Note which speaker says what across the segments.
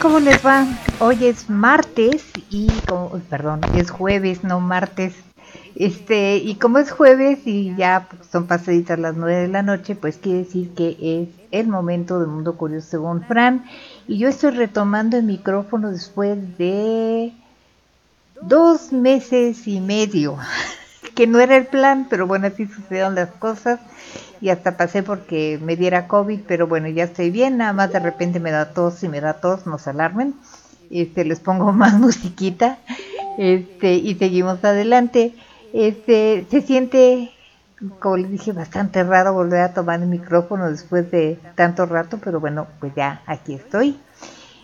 Speaker 1: ¿Cómo les va? Hoy es martes y perdón, es jueves, no martes. Este, y como es jueves y ya son pasaditas las nueve de la noche, pues quiere decir que es el momento del mundo curioso según Fran. Y yo estoy retomando el micrófono después de dos meses y medio, que no era el plan, pero bueno, así sucedieron las cosas. Y hasta pasé porque me diera COVID, pero bueno, ya estoy bien, nada más de repente me da tos y me da tos, no se alarmen, este, les pongo más musiquita, este, y seguimos adelante, este, se siente, como les dije, bastante raro volver a tomar el micrófono después de tanto rato, pero bueno, pues ya aquí estoy.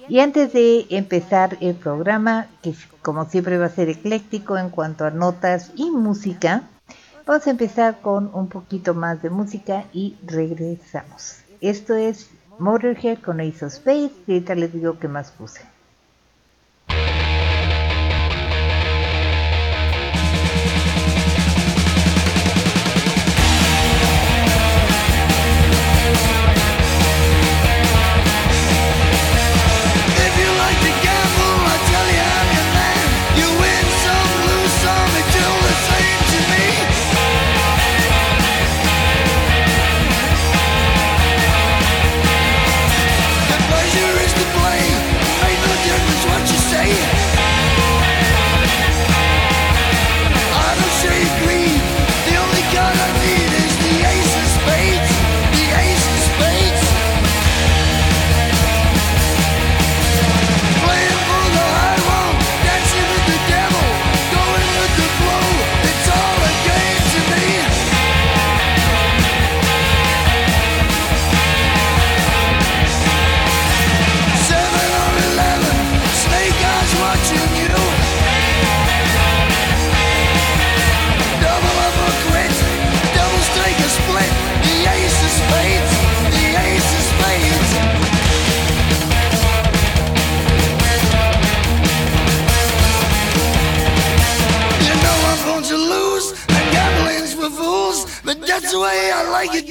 Speaker 1: Y antes de empezar el programa, que como siempre va a ser ecléctico en cuanto a notas y música, Vamos a empezar con un poquito más de música y regresamos. Esto es Motorhead con Ace of Spades y ahorita les digo qué más puse.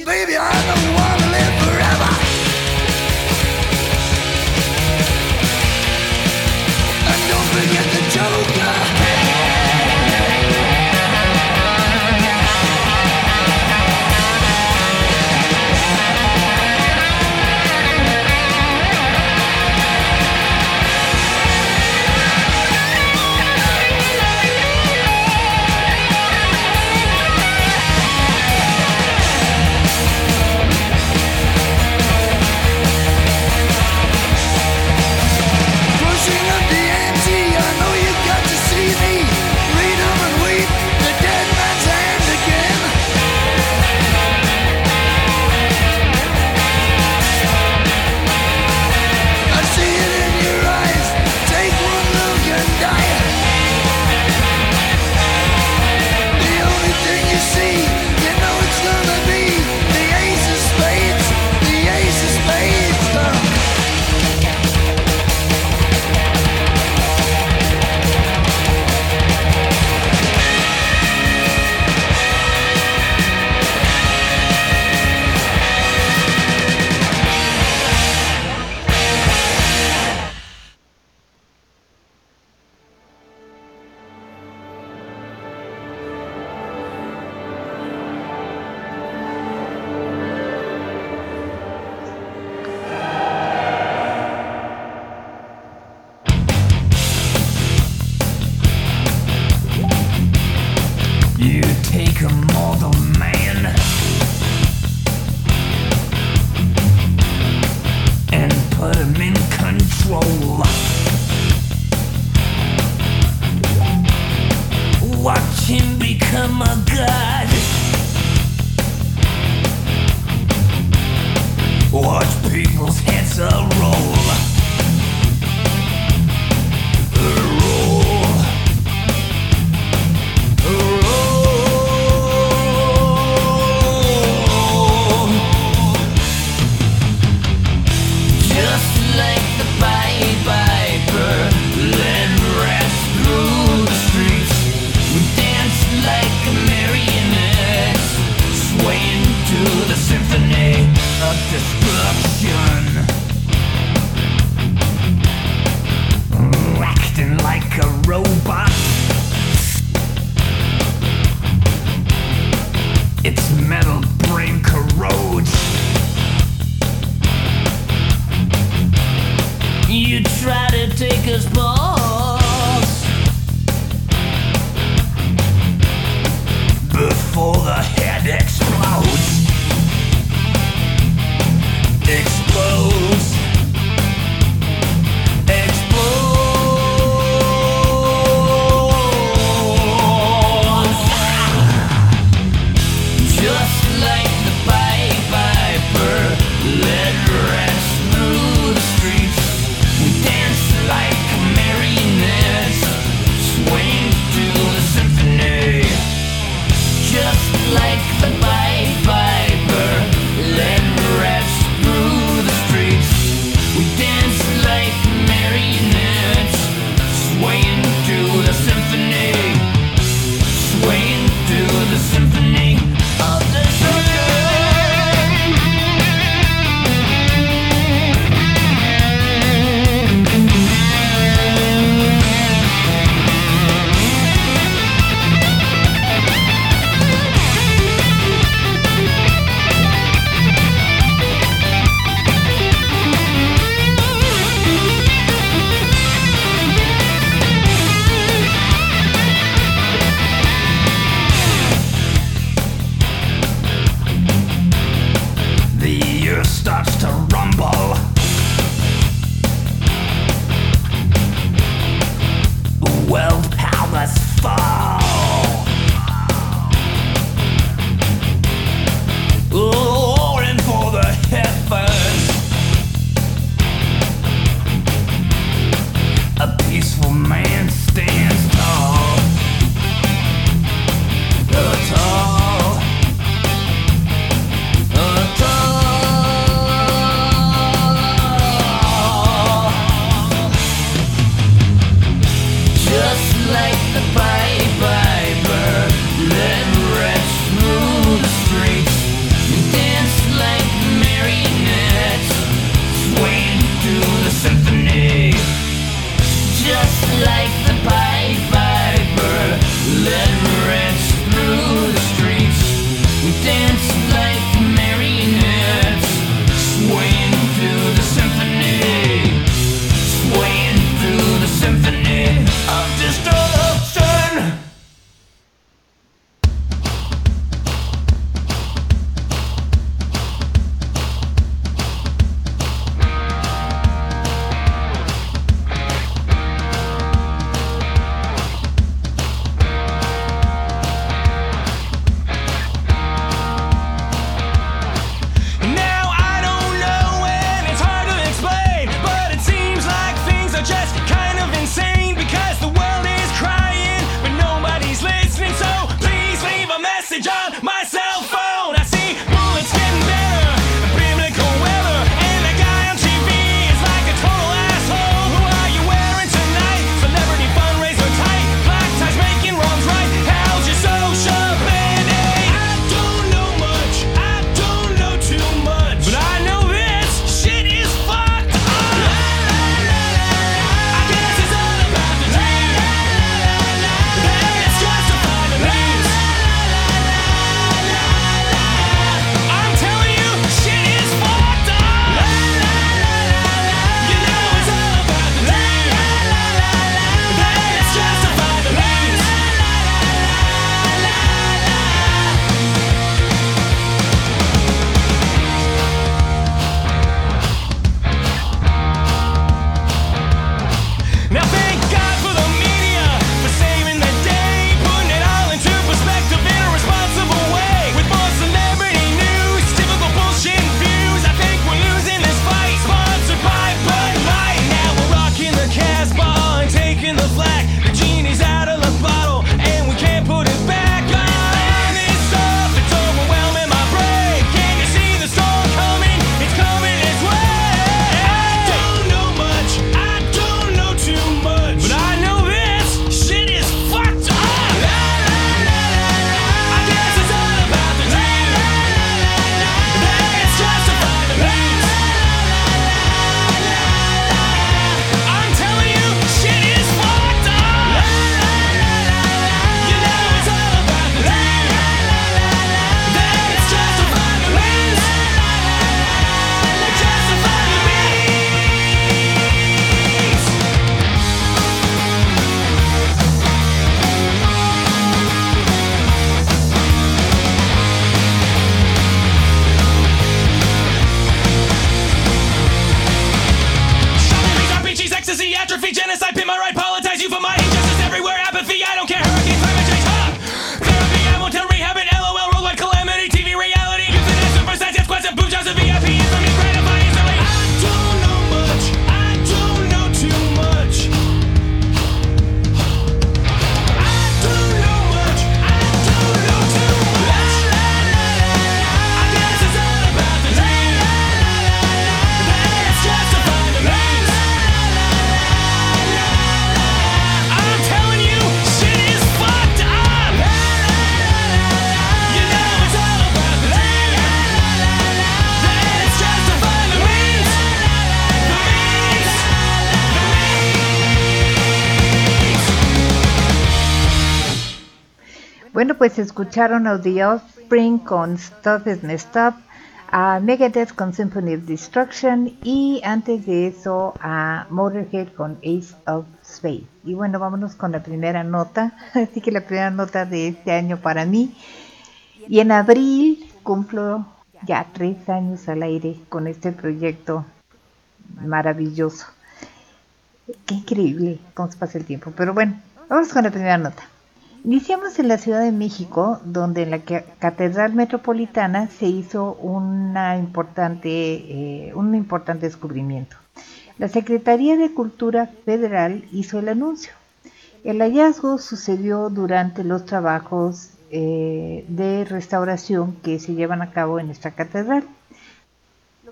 Speaker 2: baby, the
Speaker 1: pues escucharon a The Offspring con Stuff is Up, a Megadeth con Symphony of Destruction y antes de eso a Motorhead con Ace of Spades. Y bueno, vámonos con la primera nota, así que la primera nota de este año para mí. Y en abril cumplo ya tres años al aire con este proyecto maravilloso. Qué increíble cómo se pasa el tiempo. Pero bueno, vamos con la primera nota. Iniciamos en la Ciudad de México, donde en la Catedral Metropolitana se hizo importante, eh, un importante descubrimiento. La Secretaría de Cultura Federal hizo el anuncio. El hallazgo sucedió durante los trabajos eh, de restauración que se llevan a cabo en esta catedral.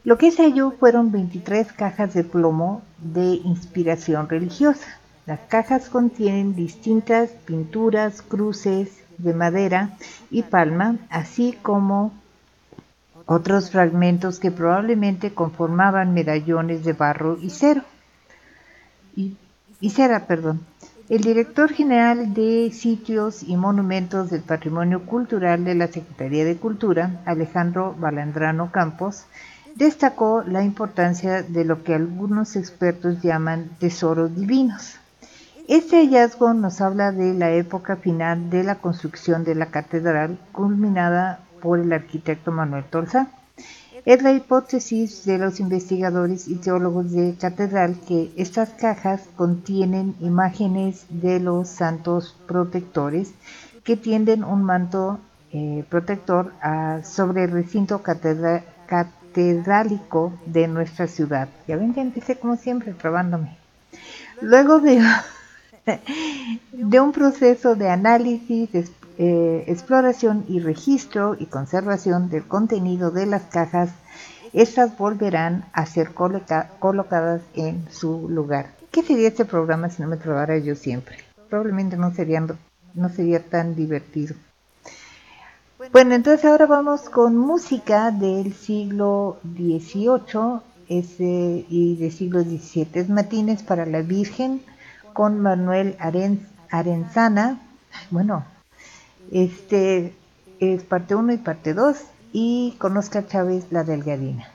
Speaker 1: Lo que se halló fueron 23 cajas de plomo de inspiración religiosa las cajas contienen distintas pinturas, cruces de madera y palma, así como otros fragmentos que probablemente conformaban medallones de barro y cero. Y, cera, perdón. El director general de Sitios y Monumentos del Patrimonio Cultural de la Secretaría de Cultura, Alejandro Balandrano Campos, destacó la importancia de lo que algunos expertos llaman tesoros divinos. Este hallazgo nos habla de la época final de la construcción de la catedral, culminada por el arquitecto Manuel Tolsa. Es la hipótesis de los investigadores y teólogos de catedral que estas cajas contienen imágenes de los santos protectores que tienden un manto eh, protector sobre el recinto catedrálico de nuestra ciudad. Ya ven, ya empecé como siempre trabándome. Luego de de un proceso de análisis, eh, exploración y registro y conservación del contenido de las cajas, estas volverán a ser colocadas en su lugar. ¿Qué sería este programa si no me trabara yo siempre? Probablemente no sería, no sería tan divertido. Bueno, entonces ahora vamos con música del siglo XVIII y del siglo XVII. Es Matines para la Virgen con Manuel Arenzana. Bueno, este es parte 1 y parte 2 y con Oscar Chávez La Delgadina.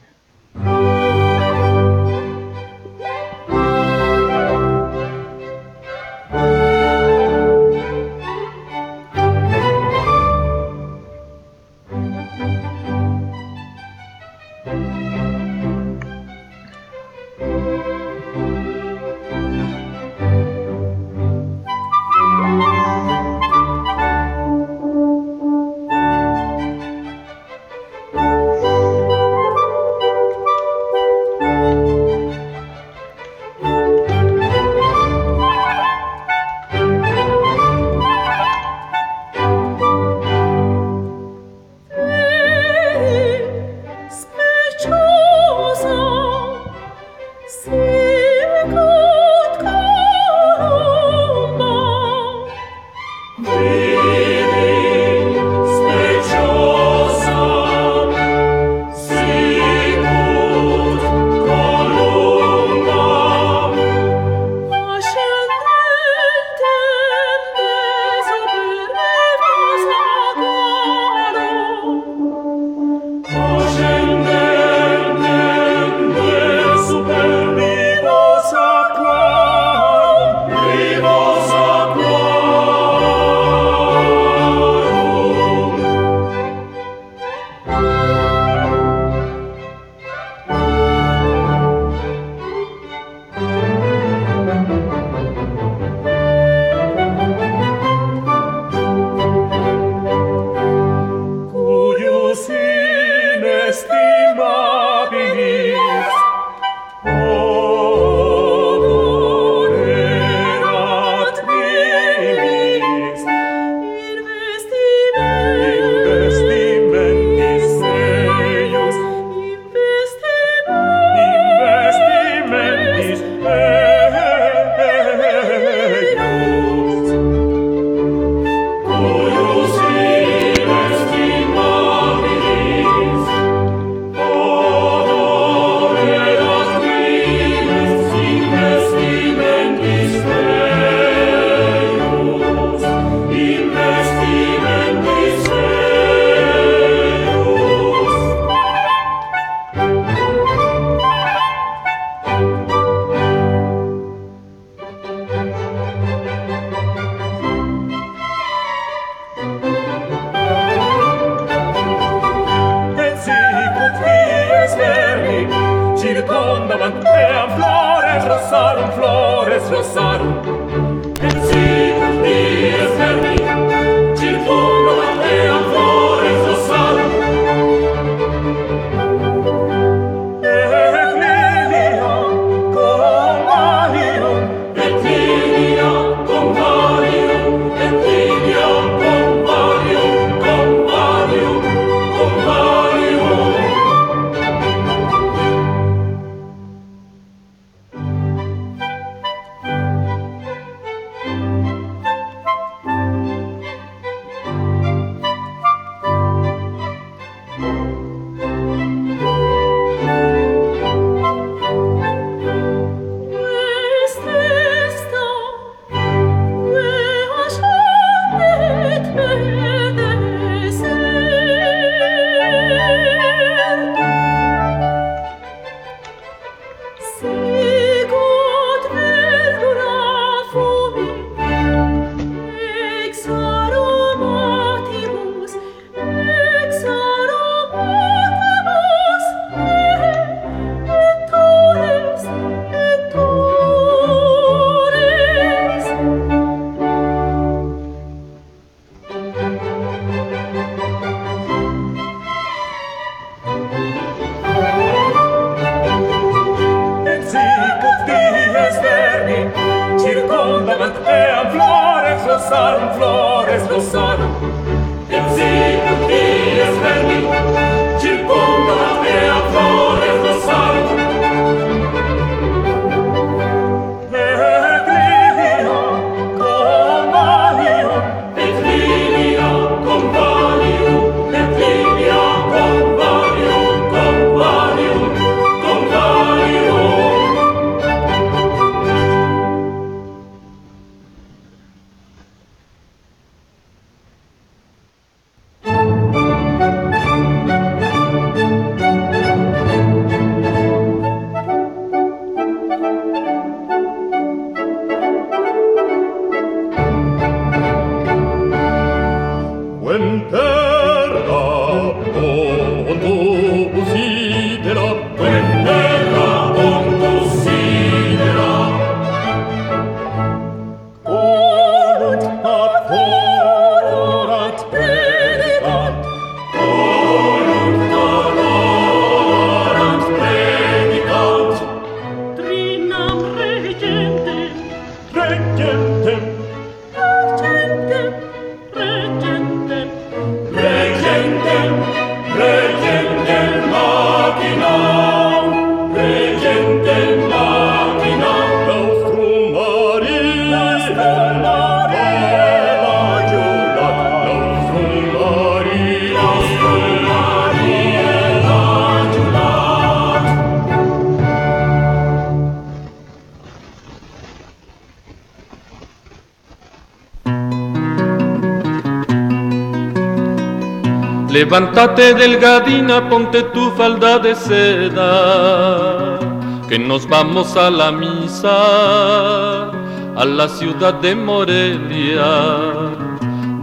Speaker 3: Levántate delgadina, ponte tu falda de seda, que nos vamos a la misa, a la ciudad de Morelia.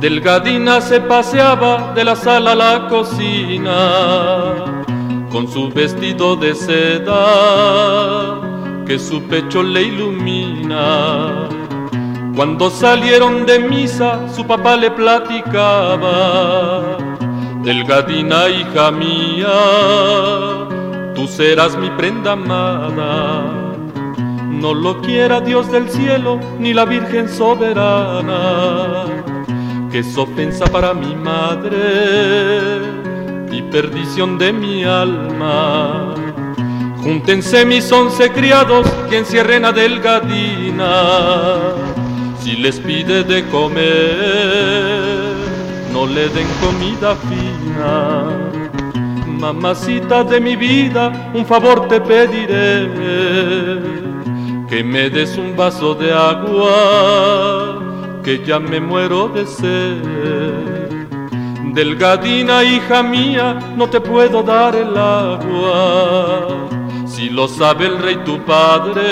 Speaker 3: Delgadina se paseaba de la sala a la cocina, con su vestido de seda, que su pecho le ilumina. Cuando salieron de misa, su papá le platicaba Delgadina hija mía, tú serás mi prenda amada. No lo quiera Dios del cielo ni la Virgen soberana, que es ofensa para mi madre y perdición de mi alma. Júntense mis once criados que encierren a Delgadina, si les pide de comer no le den comida fina. Mamacita de mi vida, un favor te pediré, que me des un vaso de agua, que ya me muero de sed. Delgadina hija mía, no te puedo dar el agua, si lo sabe el rey tu padre,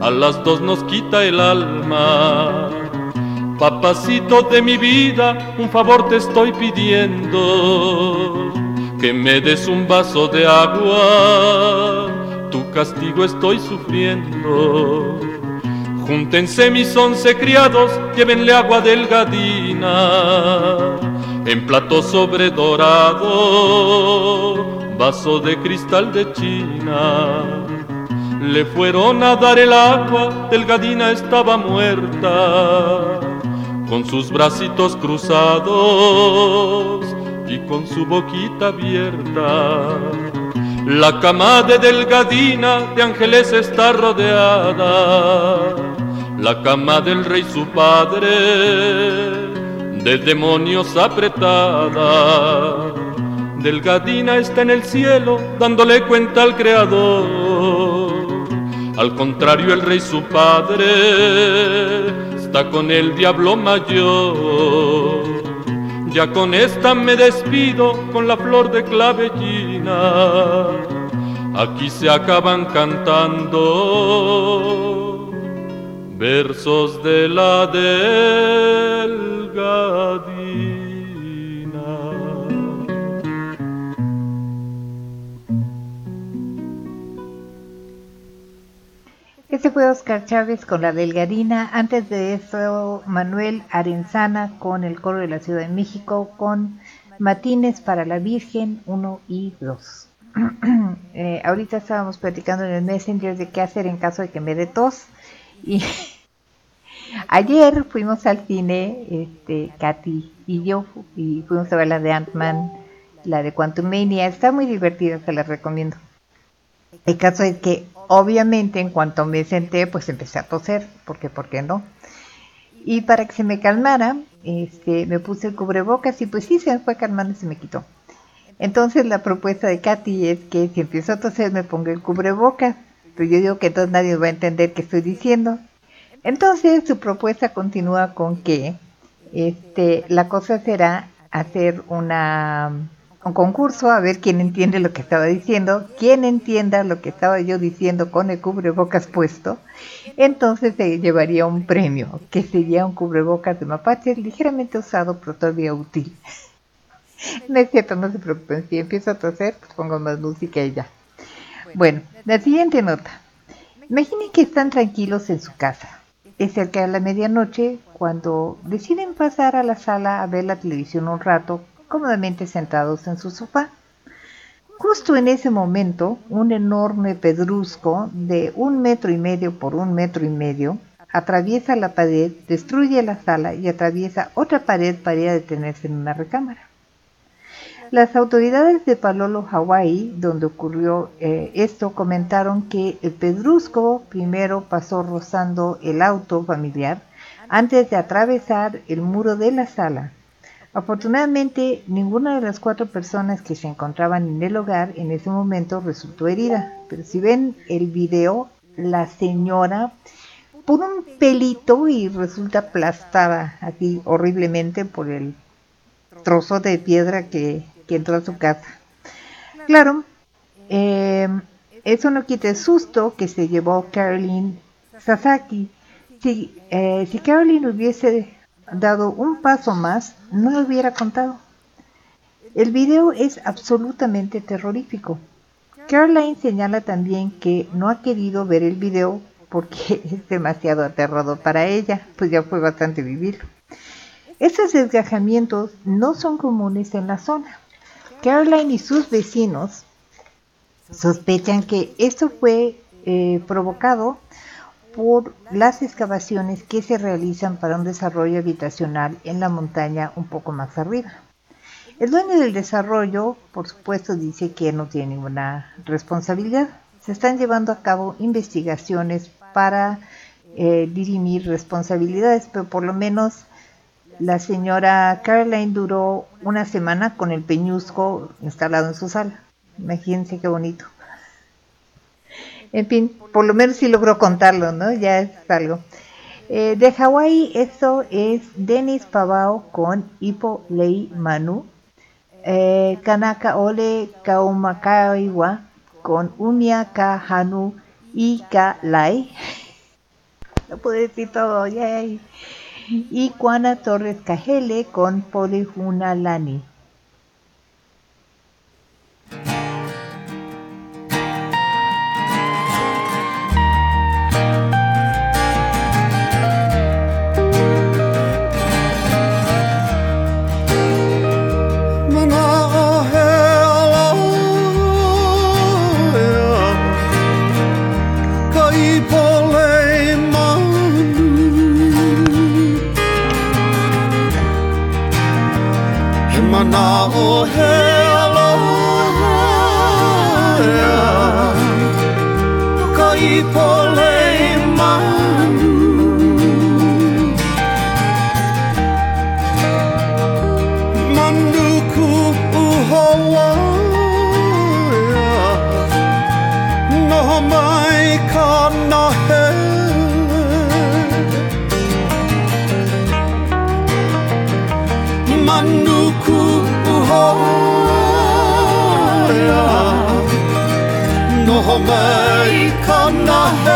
Speaker 3: a las dos nos quita el alma Papacito de mi vida, un favor te estoy pidiendo, que me des un vaso de agua, tu castigo estoy sufriendo. Júntense mis once criados, llévenle agua delgadina, en plato sobre dorado, vaso de cristal de China. Le fueron a dar el agua, delgadina estaba muerta con sus bracitos cruzados y con su boquita abierta. La cama de Delgadina de ángeles está rodeada, la cama del rey su padre de demonios apretada. Delgadina está en el cielo dándole cuenta al Creador. Al contrario, el rey su padre con el diablo mayor. Ya con esta me despido con la flor de clavellina. Aquí se acaban cantando versos de la delgadina.
Speaker 1: Ese fue Oscar Chávez con la Delgadina. Antes de eso, Manuel Arenzana con el coro de la Ciudad de México con Matines para la Virgen 1 y 2. Eh, ahorita estábamos platicando en el Messenger de qué hacer en caso de que me dé tos. Y ayer fuimos al cine, este, Katy y yo, y fuimos a ver la de Ant-Man, la de Quantum Mania. Está muy divertida, se la recomiendo. El caso es que obviamente en cuanto me senté, pues empecé a toser, porque ¿por qué no? Y para que se me calmara, este, me puse el cubrebocas y pues sí, se fue calmando y se me quitó. Entonces la propuesta de Katy es que si empiezo a toser me ponga el cubrebocas, pero yo digo que entonces nadie va a entender qué estoy diciendo. Entonces su propuesta continúa con que este, la cosa será hacer una un concurso a ver quién entiende lo que estaba diciendo, quién entienda lo que estaba yo diciendo con el cubrebocas puesto, entonces se llevaría un premio, que sería un cubrebocas de mapache ligeramente usado, pero todavía útil. No es cierto, no se preocupen, si empiezo a toser, pues pongo más música y ya. Bueno, la siguiente nota. Imaginen que están tranquilos en su casa. Es cerca de la medianoche cuando deciden pasar a la sala a ver la televisión un rato cómodamente sentados en su sofá. Justo en ese momento, un enorme pedrusco de un metro y medio por un metro y medio atraviesa la pared, destruye la sala y atraviesa otra pared para ir a detenerse en una recámara. Las autoridades de Palolo, Hawái, donde ocurrió eh, esto, comentaron que el pedrusco primero pasó rozando el auto familiar antes de atravesar el muro de la sala Afortunadamente, ninguna de las cuatro personas que se encontraban en el hogar en ese momento resultó herida. Pero si ven el video, la señora por un pelito y resulta aplastada aquí horriblemente por el trozo de piedra que, que entró a su casa. Claro, eh, eso no quita el susto que se llevó Caroline Sasaki. Si, eh, si Caroline hubiese dado un paso más, no hubiera contado. El video es absolutamente terrorífico. Caroline señala también que no ha querido ver el video porque es demasiado aterrador para ella, pues ya fue bastante vivir. Estos desgajamientos no son comunes en la zona. Caroline y sus vecinos sospechan que esto fue eh, provocado por las excavaciones que se realizan para un desarrollo habitacional en la montaña un poco más arriba. El dueño del desarrollo, por supuesto, dice que no tiene ninguna responsabilidad. Se están llevando a cabo investigaciones para eh, dirimir responsabilidades, pero por lo menos la señora Caroline duró una semana con el peñusco instalado en su sala. Imagínense qué bonito. En fin, por lo menos sí logró contarlo, ¿no? Ya es algo. Eh, de Hawái, esto es Denis Pavao con Ipo Lei Manu. Eh, Kanaka Ole Kaumakaiwa con Unia Ka Hanu Ika Lai. Lo puedo decir todo, yay y Juana Torres Cajele con Polihuna Lani.
Speaker 4: o he aloha ea Ka i
Speaker 1: pola mig, kom nå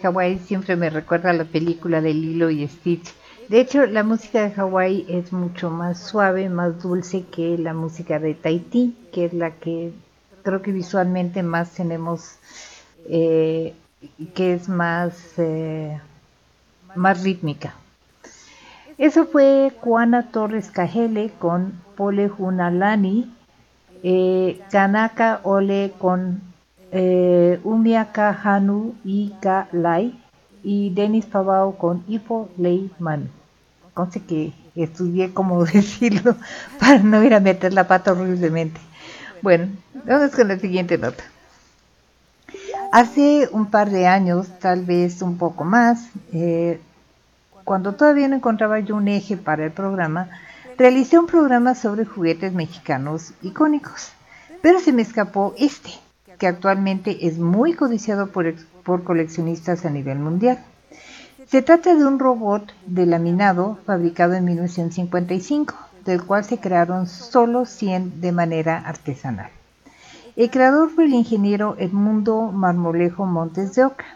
Speaker 1: Hawái siempre me recuerda a la película de Lilo y Stitch. De hecho, la música de Hawái es mucho más suave, más dulce que la música de Tahití, que es la que creo que visualmente más tenemos, eh, que es más, eh, más rítmica. Eso fue Juana Torres Cajele con Pole Junalani, eh, Kanaka Ole con eh, Umiaka Hanu y Lai y Denis Pavao con Ipo Lei Manu. Que estudié cómo decirlo para no ir a meter la pata horriblemente. Bueno, vamos con la siguiente nota. Hace un par de años, tal vez un poco más, eh, cuando todavía no encontraba yo un eje para el programa, realicé un programa sobre juguetes mexicanos icónicos, pero se me escapó este, que actualmente es muy codiciado por, coleccionistas a nivel mundial. Se trata de un robot de laminado fabricado en 1955, del cual se crearon solo 100 de manera artesanal. El creador fue el ingeniero Edmundo Marmolejo Montes de Oca.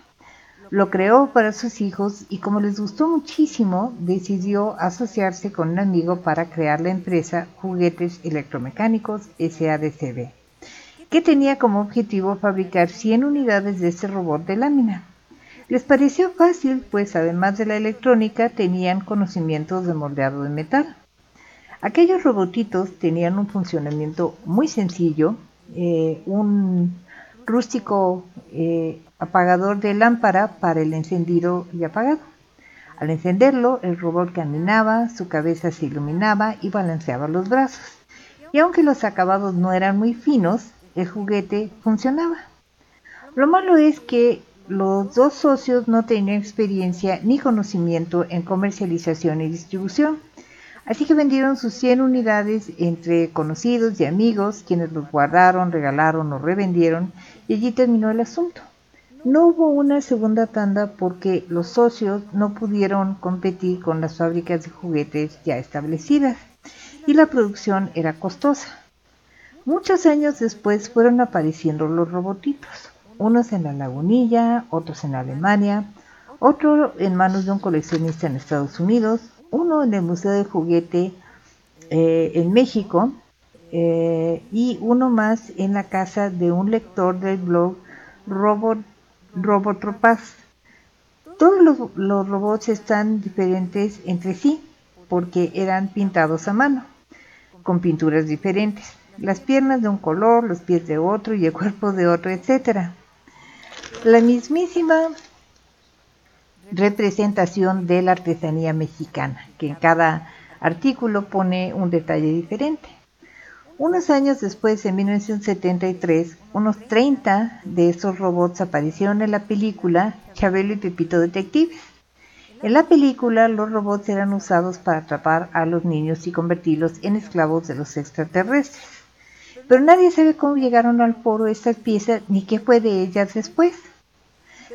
Speaker 1: Lo creó para sus hijos y como les gustó muchísimo, decidió asociarse con un amigo para crear la empresa Juguetes Electromecánicos SADCB, que tenía como objetivo fabricar 100 unidades de este robot de lámina. Les pareció fácil, pues además de la electrónica tenían conocimientos de moldeado de metal. Aquellos robotitos tenían un funcionamiento muy sencillo, eh, un rústico eh, apagador de lámpara para el encendido y apagado. Al encenderlo, el robot caminaba, su cabeza se iluminaba y balanceaba los brazos. Y aunque los acabados no eran muy finos, el juguete funcionaba. Lo malo es que los dos socios no tenían experiencia ni conocimiento en comercialización y distribución. Así que vendieron sus 100 unidades entre conocidos y amigos, quienes los guardaron, regalaron o revendieron, y allí terminó el asunto. No hubo una segunda tanda porque los socios no pudieron competir con las fábricas de juguetes ya establecidas y la producción era costosa. Muchos años después fueron apareciendo los robotitos, unos en la lagunilla, otros en Alemania, otro en manos de un coleccionista en Estados Unidos, uno en el Museo de Juguete eh, en México eh, y uno más en la casa de un lector del blog Robot, Robotropaz. Todos los, los robots están diferentes entre sí porque eran pintados a mano, con pinturas diferentes. Las piernas de un color, los pies de otro y el cuerpo de otro, etc. La mismísima representación de la artesanía mexicana, que en cada artículo pone un detalle diferente. Unos años después, en 1973, unos 30 de esos robots aparecieron en la película Chabelo y Pepito Detectives. En la película, los robots eran usados para atrapar a los niños y convertirlos en esclavos de los extraterrestres. Pero nadie sabe cómo llegaron al foro estas piezas ni qué fue de ellas después.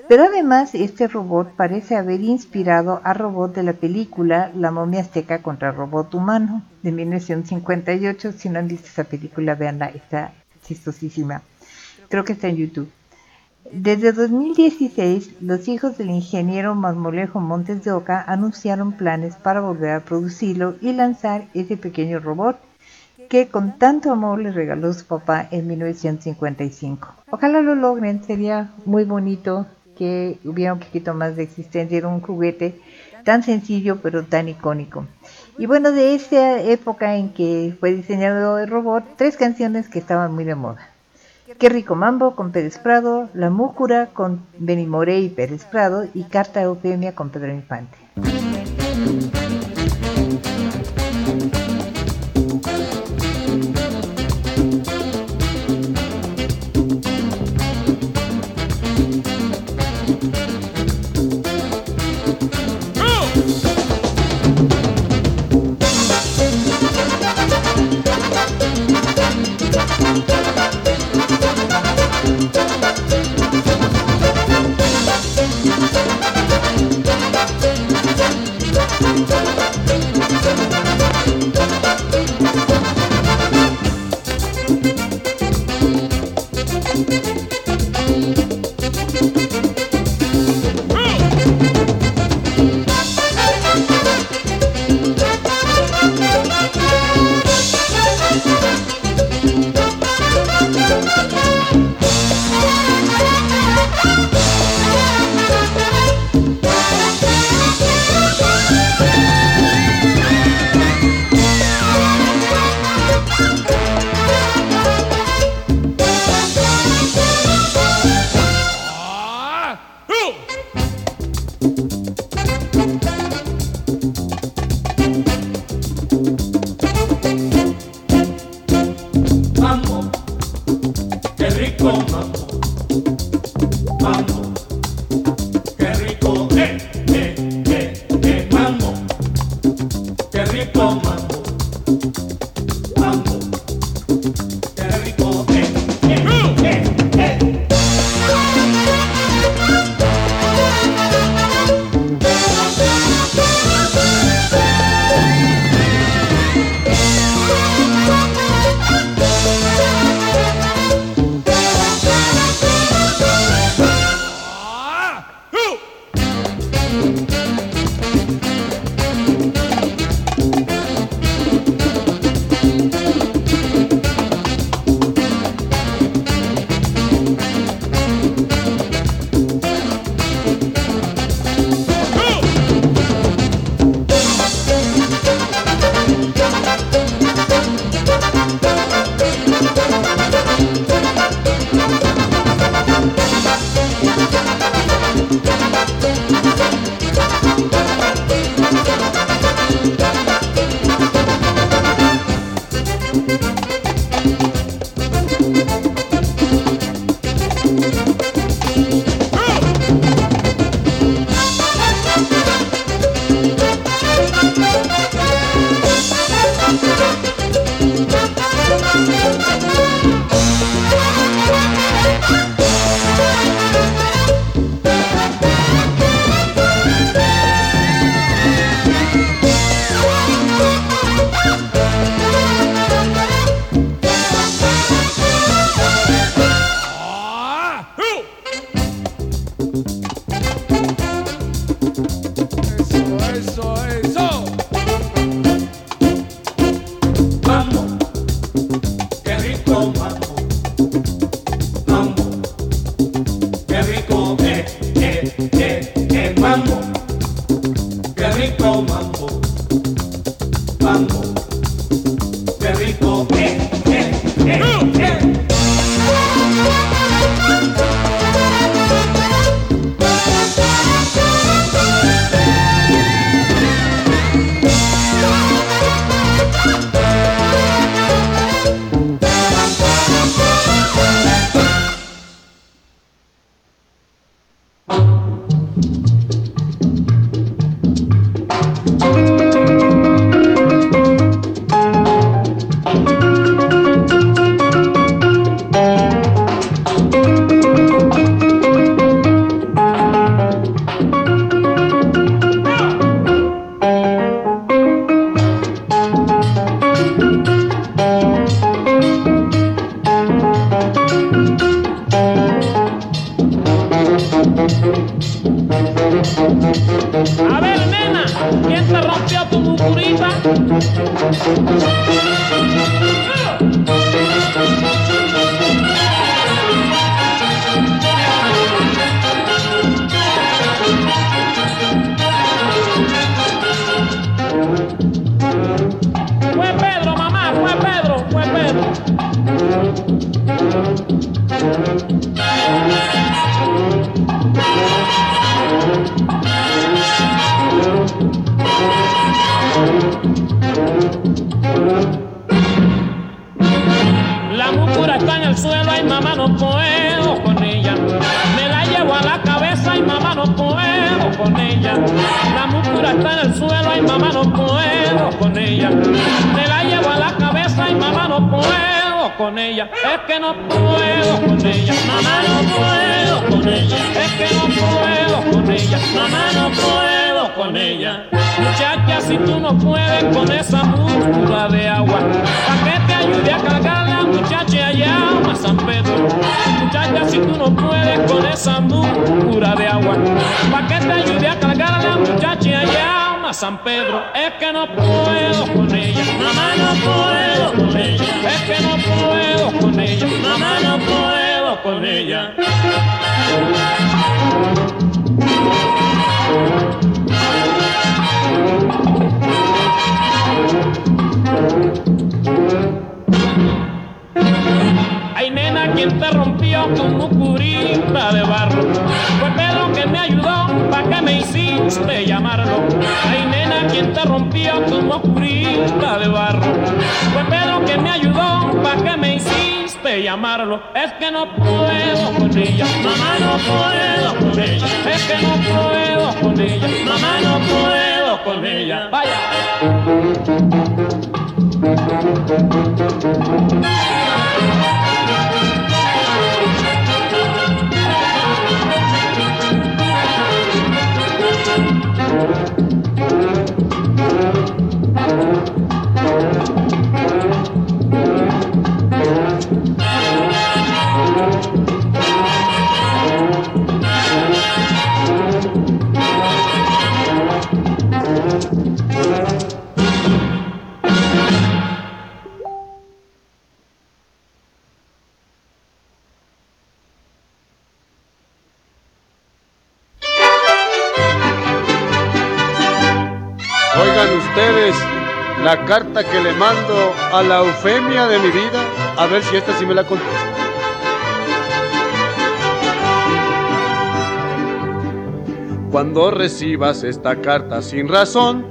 Speaker 1: Pero además este robot parece haber inspirado a robot de la película La momia azteca contra robot humano de 1958. Si no han visto esa película, veanla, está chistosísima. Creo que está en YouTube. Desde 2016, los hijos del ingeniero Marmolejo Montes de Oca anunciaron planes para volver a producirlo y lanzar ese pequeño robot que con tanto amor le regaló su papá en 1955. Ojalá lo logren, sería muy bonito que hubiera un poquito más de existencia, era un juguete tan sencillo pero tan icónico. Y bueno, de esa época en que fue diseñado el robot, tres canciones que estaban muy de moda. Qué rico mambo con Pérez Prado, La Múcura con Benny Morey y Pérez Prado y Carta Eufemia con Pedro Infante.
Speaker 5: A la
Speaker 6: eufemia de mi vida, a ver si esta sí me la contesta. Cuando recibas esta carta sin razón,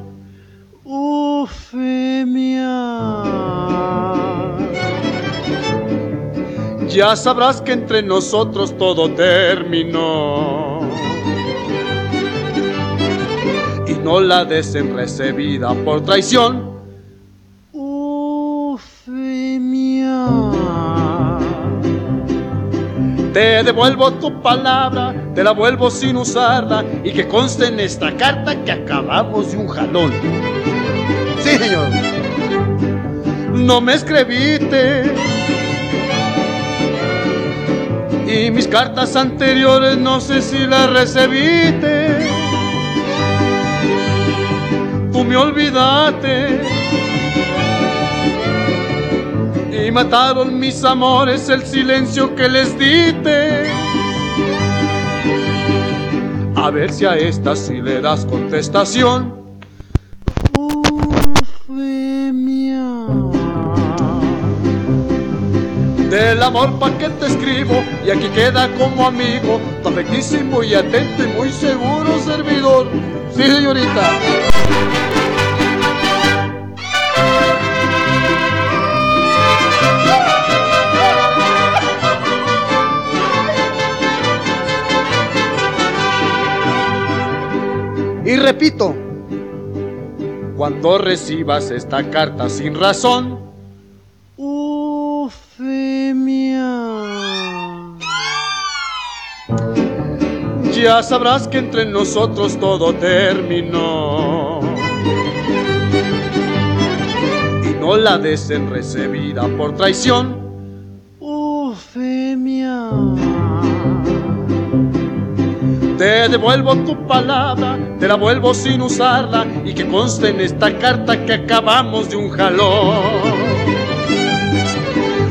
Speaker 6: eufemia, ya sabrás que entre nosotros todo terminó. y no la des en recibida por traición. Te devuelvo tu palabra, te la vuelvo sin usarla y que conste en esta carta que acabamos de un jalón. Sí, señor. No me escribiste. Y mis cartas anteriores no sé si las recibiste tú me olvidaste y mataron mis amores el silencio que les diste. A ver si a esta sí le das contestación. Del amor pa' que te escribo y aquí queda como amigo, tu afectísimo y atento y muy seguro servidor. Sí, señorita. Repito, cuando recibas esta carta sin razón, eufemia, ya sabrás que entre nosotros todo terminó. Y no la des en recibida por traición, eufemia. Te devuelvo tu palabra, te la vuelvo sin usarla y que conste en esta carta que acabamos de un jalón.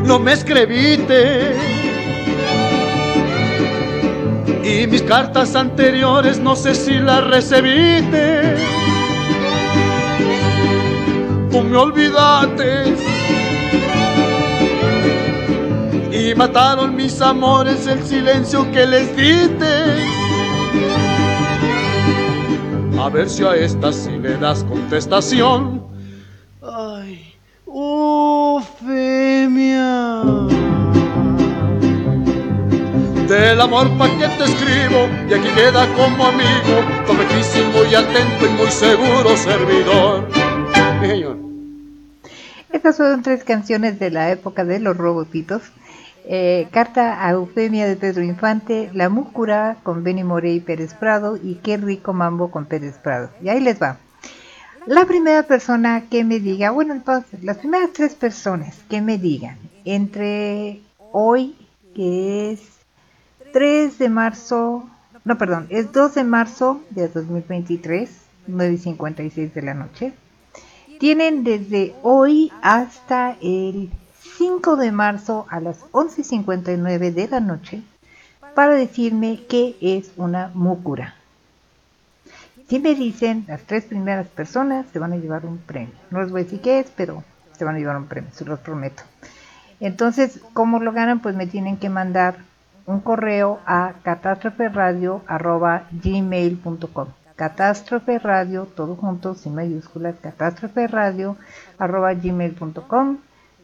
Speaker 6: No me escribiste y mis cartas anteriores no sé si las recibiste. Tú me olvidaste y mataron mis amores el silencio que les diste. A ver si a esta sí le das contestación. Ay, Eufemia. Del amor pa' que te escribo y aquí queda como amigo, correctísimo y atento y muy seguro servidor. Mi señor.
Speaker 1: Estas fueron tres canciones de la época de los robotitos. Eh, Carta a Eufemia de Pedro Infante, La Múcura con Benny Morey Pérez Prado y Qué rico mambo con Pérez Prado. Y ahí les va. La primera persona que me diga, bueno, entonces, las primeras tres personas que me digan entre hoy, que es 3 de marzo, no, perdón, es 2 de marzo de 2023, 9 y 56 de la noche, tienen desde hoy hasta el 5 de marzo a las 11.59 de la noche para decirme qué es una mucura. Si me dicen las tres primeras personas, se van a llevar un premio. No les voy a decir qué es, pero se van a llevar un premio, se los prometo. Entonces, ¿cómo lo ganan? Pues me tienen que mandar un correo a catástroferradio.gmail.com Catástrofe Radio, todo junto, sin mayúsculas, catástroferradio.gmail.com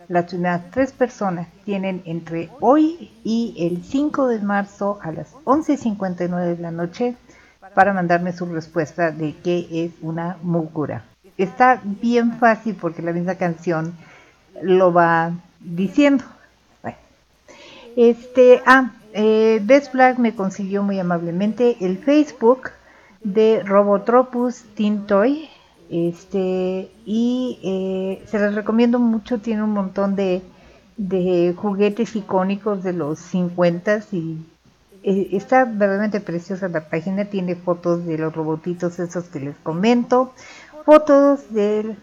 Speaker 1: las primeras tres personas tienen entre hoy y el 5 de marzo a las 11.59 de la noche para mandarme su respuesta de qué es una mucura. Está bien fácil porque la misma canción lo va diciendo. Bueno. Este, ah, eh, Black me consiguió muy amablemente el Facebook de Robotropus Tintoy este, y eh, se les recomiendo mucho, tiene un montón de, de juguetes icónicos de los 50 y eh, está verdaderamente preciosa la página, tiene fotos de los robotitos esos que les comento, fotos de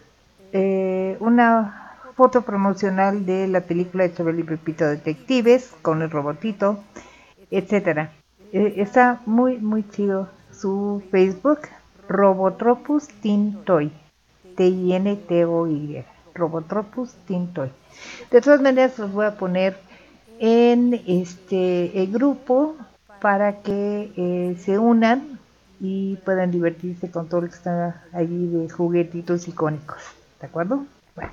Speaker 1: eh, una foto promocional de la película de Chabel y Pepito Detectives con el robotito, etcétera. está muy muy chido su Facebook, Robotropus Tintoy. T-I-N-T-O-Y. Robotropus Tintoy. De todas maneras, los voy a poner en este grupo para que eh, se unan y puedan divertirse con todo lo que está allí de juguetitos icónicos. ¿De acuerdo? Bueno.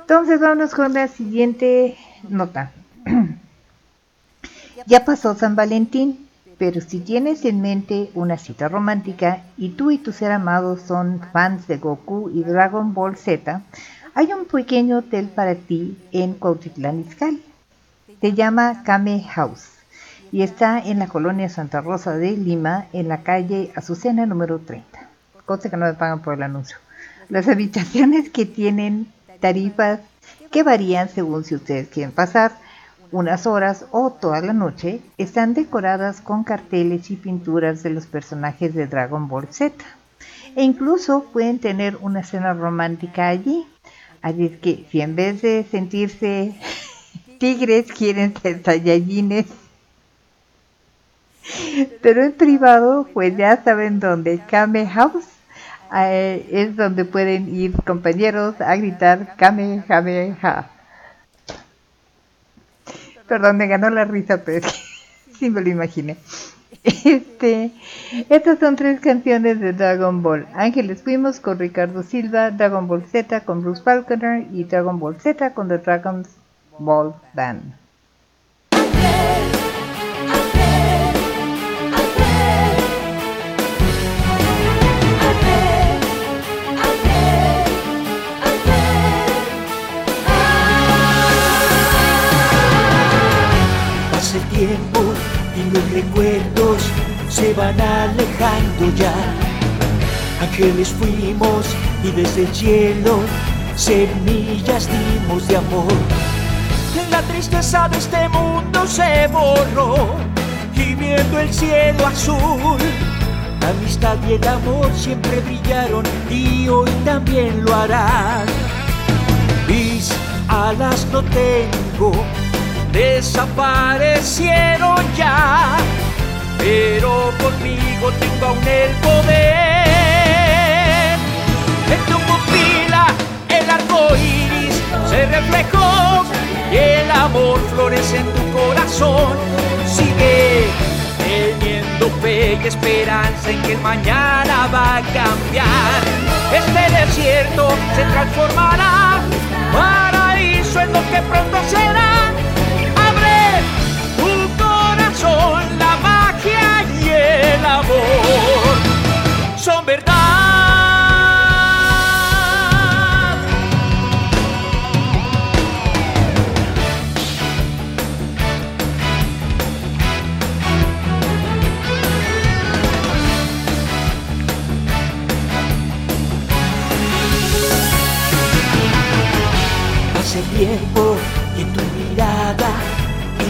Speaker 1: Entonces, vamos con la siguiente nota. ya pasó San Valentín. Pero si tienes en mente una cita romántica y tú y tu ser amado son fans de Goku y Dragon Ball Z, hay un pequeño hotel para ti en Cuautitlán Izcalli. Se llama Kame House y está en la colonia Santa Rosa de Lima, en la calle Azucena número 30. Cosa que no me pagan por el anuncio. Las habitaciones que tienen tarifas que varían según si ustedes quieren pasar unas horas o toda la noche, están decoradas con carteles y pinturas de los personajes de Dragon Ball Z. E incluso pueden tener una cena romántica allí. Así es que si en vez de sentirse tigres quieren ser saiyajines, pero en privado, pues ya saben dónde. Kame House eh, es donde pueden ir compañeros a gritar Kame Kame. Perdón, me ganó la risa, pero sí me lo imaginé. Este, estas son tres canciones de Dragon Ball. Ángeles fuimos con Ricardo Silva, Dragon Ball Z con Bruce Falconer y Dragon Ball Z con The Dragon Ball Band.
Speaker 7: Y los recuerdos se van alejando ya. Ángeles fuimos y desde el cielo semillas dimos de amor. La tristeza de este mundo se borró y viendo el cielo azul. La amistad y el amor siempre brillaron y hoy también lo harán. Mis alas no tengo, desaparecieron ya, pero conmigo tengo aún el poder. En tu pupila el arco iris se reflejó y el amor florece en tu corazón. Sigue teniendo fe y esperanza en que el mañana va a cambiar. Este desierto se transformará, paraíso es lo que pronto será. Corazón, la magia y el amor son verdad. Hace tiempo que tu mirada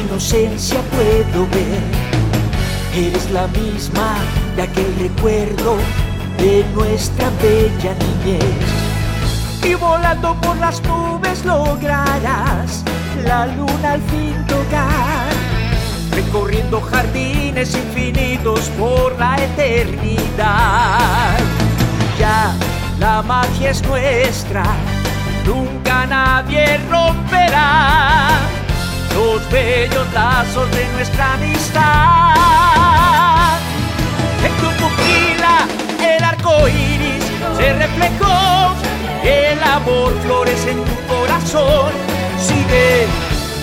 Speaker 7: inocencia puedo ver. Eres la misma de aquel recuerdo de nuestra bella niñez. Y volando por las nubes lograrás la luna al fin tocar. Recorriendo jardines infinitos por la eternidad. Ya la magia es nuestra, nunca nadie romperá los bellos lazos de nuestra amistad. En tu pupila el arco iris se reflejó, el amor florece en tu corazón. Sigue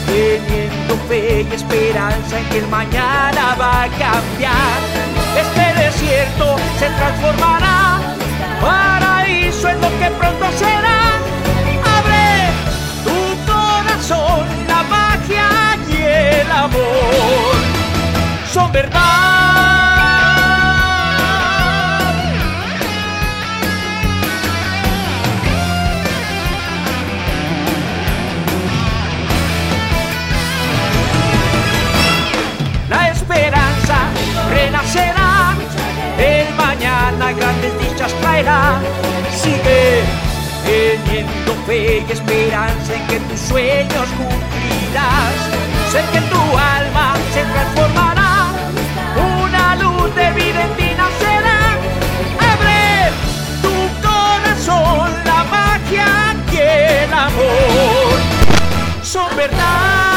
Speaker 7: teniendo fe y esperanza en que el mañana va a cambiar. La esperanza renacerá, el mañana grandes dichas traerá. Sigue teniendo fe y esperanza en que tus sueños cumplirás. Sé que tu alma se transformará, luz de vida en ti nacerá. Abre tu corazón, la magia y el amor son verdad.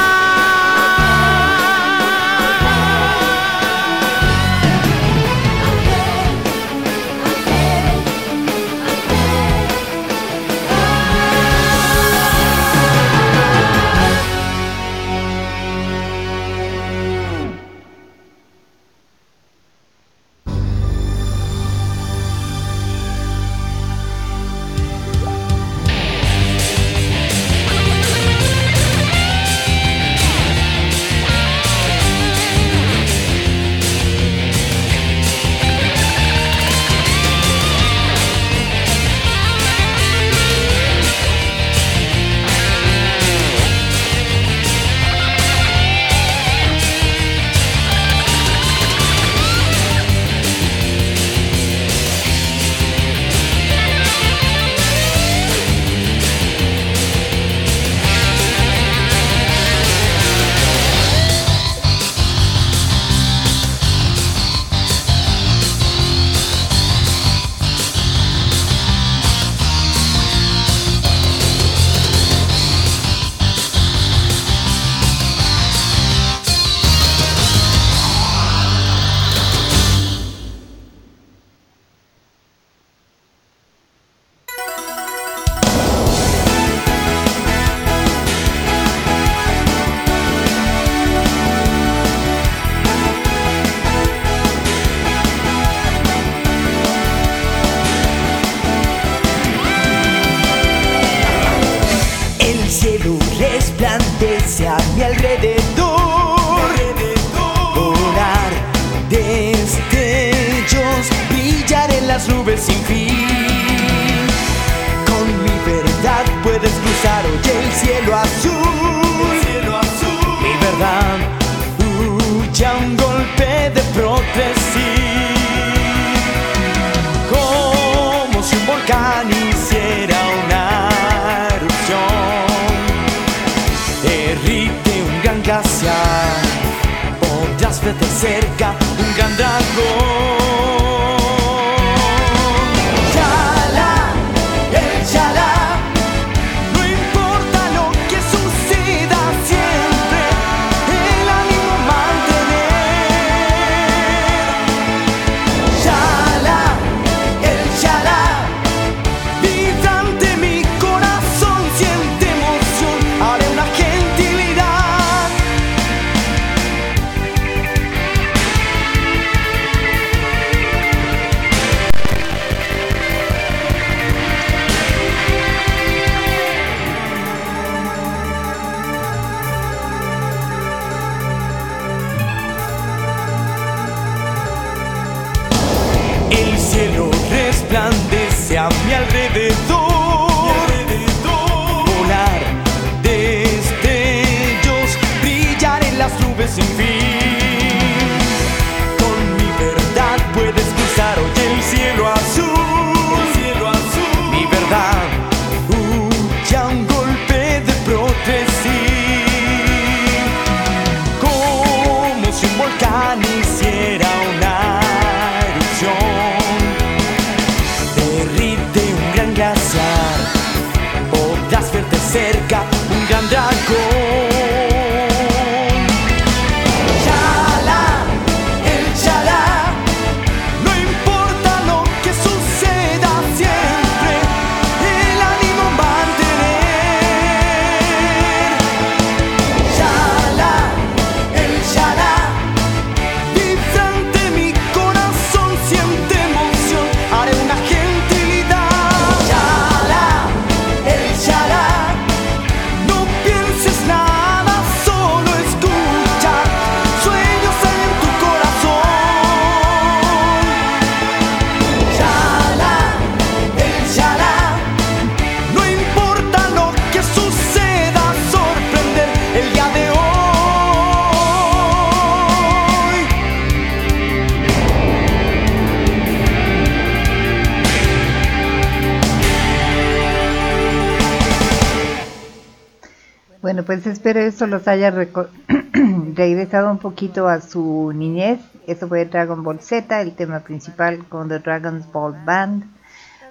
Speaker 1: Esto los haya regresado un poquito a su niñez. Eso fue Dragon Ball Z, el tema principal con The Dragon Ball Band.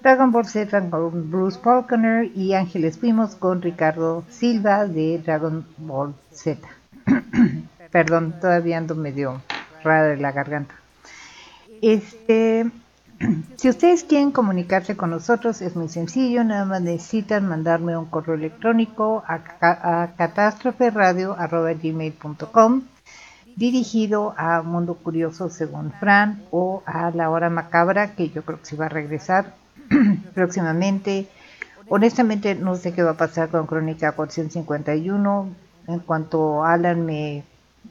Speaker 1: Dragon Ball Z con Bruce Faulconer y Ángeles Fuimos con Ricardo Silva de Dragon Ball Z. Perdón, todavía ando medio rara de la garganta. Este, si ustedes quieren comunicarse con nosotros es muy sencillo, nada más necesitan mandarme un correo electrónico a, a catástroferadio.gmail.com dirigido a Mundo Curioso según Fran o a La Hora Macabra, que yo creo que se va a regresar próximamente. Honestamente no sé qué va a pasar con Crónica 451. En cuanto Alan me,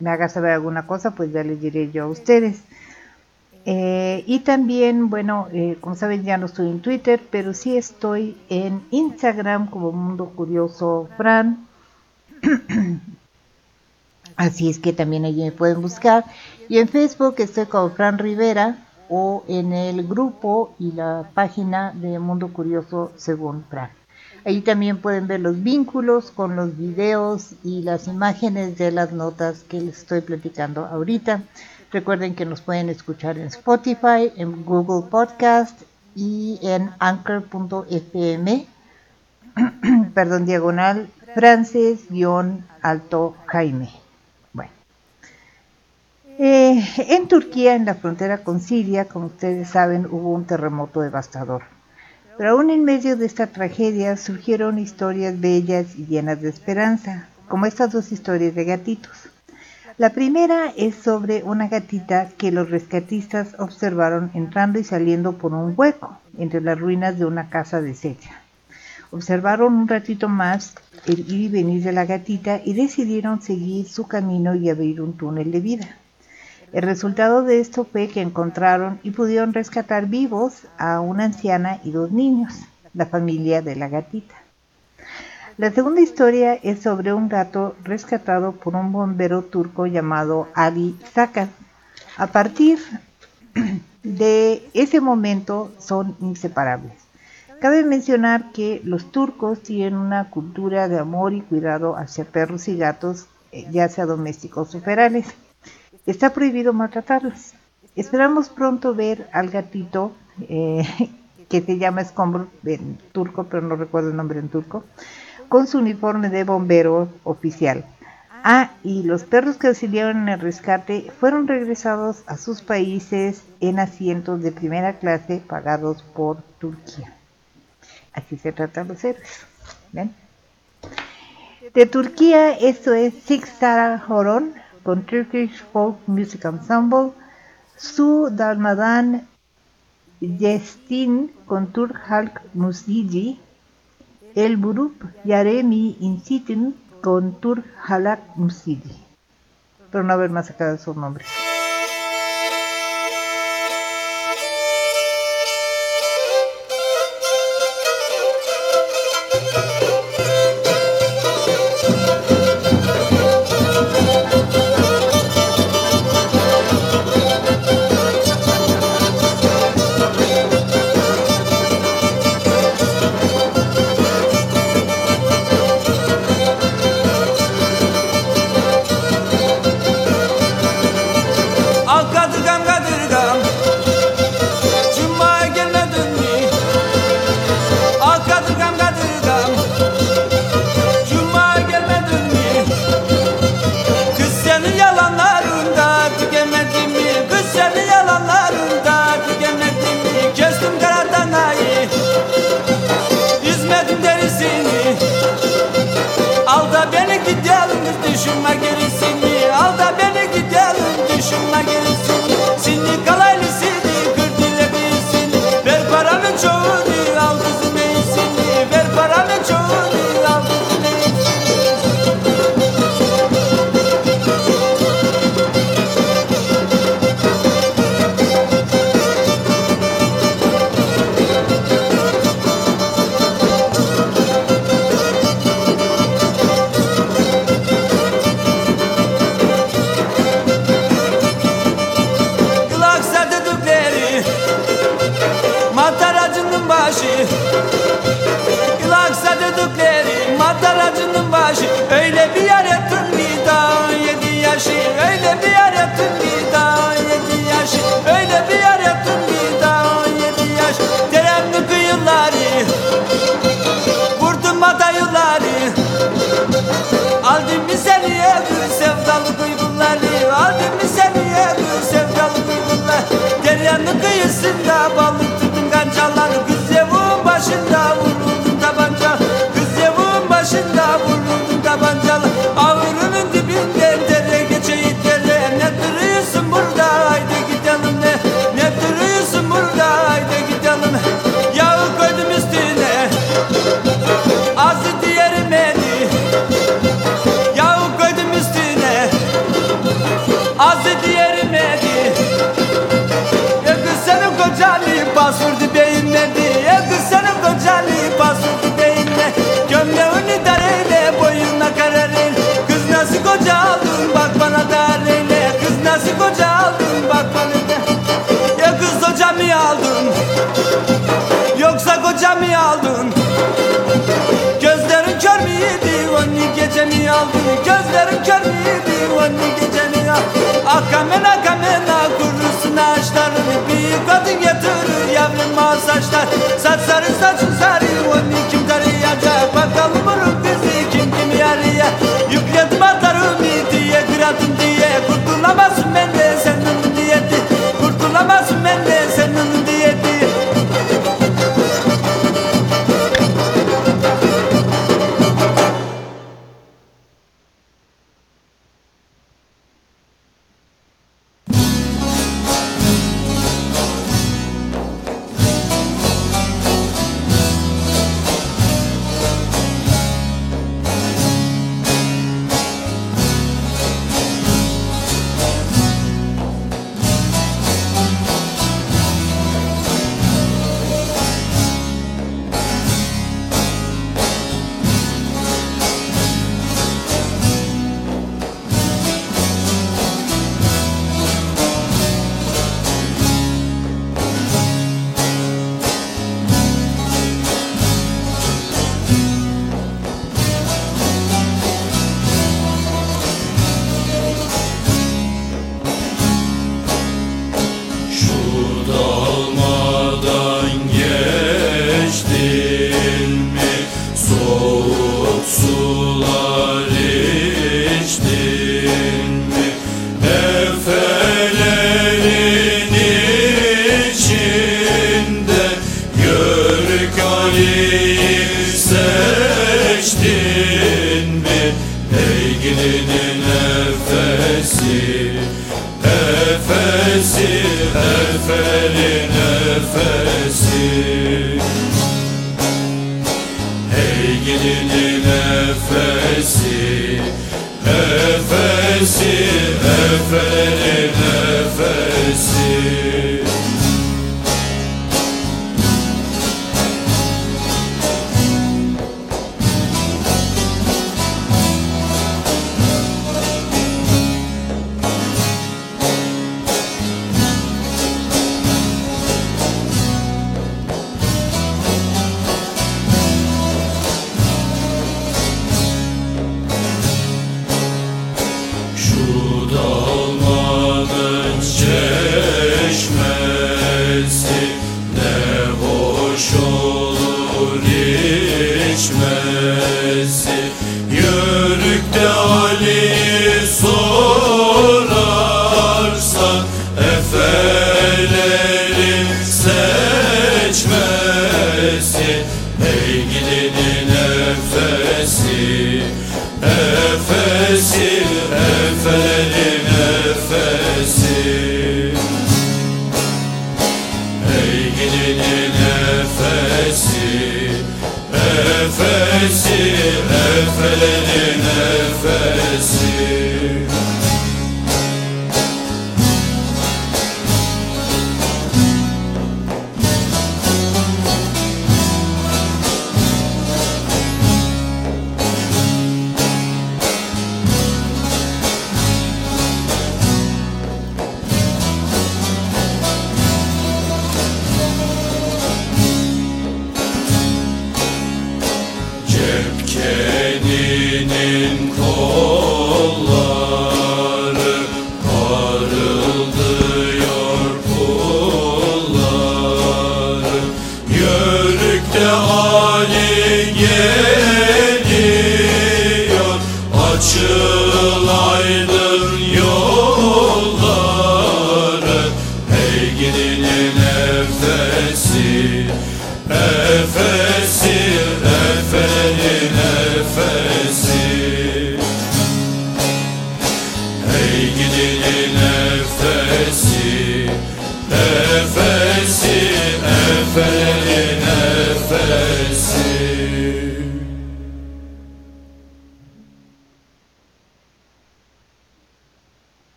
Speaker 1: me haga saber alguna cosa, pues ya les diré yo a ustedes. Eh, y también, bueno, eh, como saben, ya no estoy en Twitter, pero sí estoy en Instagram como Mundo Curioso Fran. Así es que también allí me pueden buscar. Y en Facebook estoy como Fran Rivera o en el grupo y la página de Mundo Curioso según Fran. Ahí también pueden ver los vínculos con los videos y las imágenes de las notas que les estoy platicando ahorita. Recuerden que nos pueden escuchar en Spotify, en Google Podcast y en anchor.fm, perdón, diagonal, Frances-Alto Jaime. Bueno. Eh, en Turquía, en la frontera con Siria, como ustedes saben, hubo un terremoto devastador. Pero aún en medio de esta tragedia surgieron historias bellas y llenas de esperanza, como estas dos historias de gatitos. La primera es sobre una gatita que los rescatistas observaron entrando y saliendo por un hueco entre las ruinas de una casa deshecha. Observaron un ratito más el ir y venir de la gatita y decidieron seguir su camino y abrir un túnel de vida. El resultado de esto fue que encontraron y pudieron rescatar vivos a una anciana y dos niños, la familia de la gatita. La segunda historia es sobre un gato rescatado por un bombero turco llamado Ali Sakar. A partir de ese momento son inseparables. Cabe mencionar que los turcos tienen una cultura de amor y cuidado hacia perros y gatos, eh, ya sea domésticos o ferales. Está prohibido maltratarlos. Esperamos pronto ver al gatito eh, que se llama Escombro en turco, pero no recuerdo el nombre en turco, con su uniforme de bombero oficial. Ah, y los perros que auxiliaron en el rescate fueron regresados a sus países en asientos de primera clase pagados por Turquía. Así se tratan los héroes. ¿ven? De Turquía, esto es Six Sara Horon con Turkish Folk Music Ensemble, Su Dalmadan Jestin con Turk Halk Musigi, El Burup Yaremi Insitin con Turk Halak Musigi. Pero no haber más acá de sus
Speaker 8: Deryanın kıyısında balık tutun kancaları Kız yavun başında vuruldum tabanca Kız yavun başında vuruldum basurdu beğenmedi Ya kız senin kocanı basurdu beğenme Gömleğini dareyle boyuna kararın Kız nasıl koca aldın bak bana dareyle. Kız nasıl koca aldın bak bana da Ya kız hocamı aldın Yoksa kocamı aldın miydi Anne geceni aldı. Gözlerim kör müydü Anne geceni aldı. Akamen akamena kurusun ağaçlarını. Bir kadın getirir yavruma saçlar Saç sarı saçın sarı Anne kim tarayacak? Bakalım onun kızı kim kim yarıya Yükledim atlar ümidi Yedir diye. Kurtulamazsın benden
Speaker 9: sen.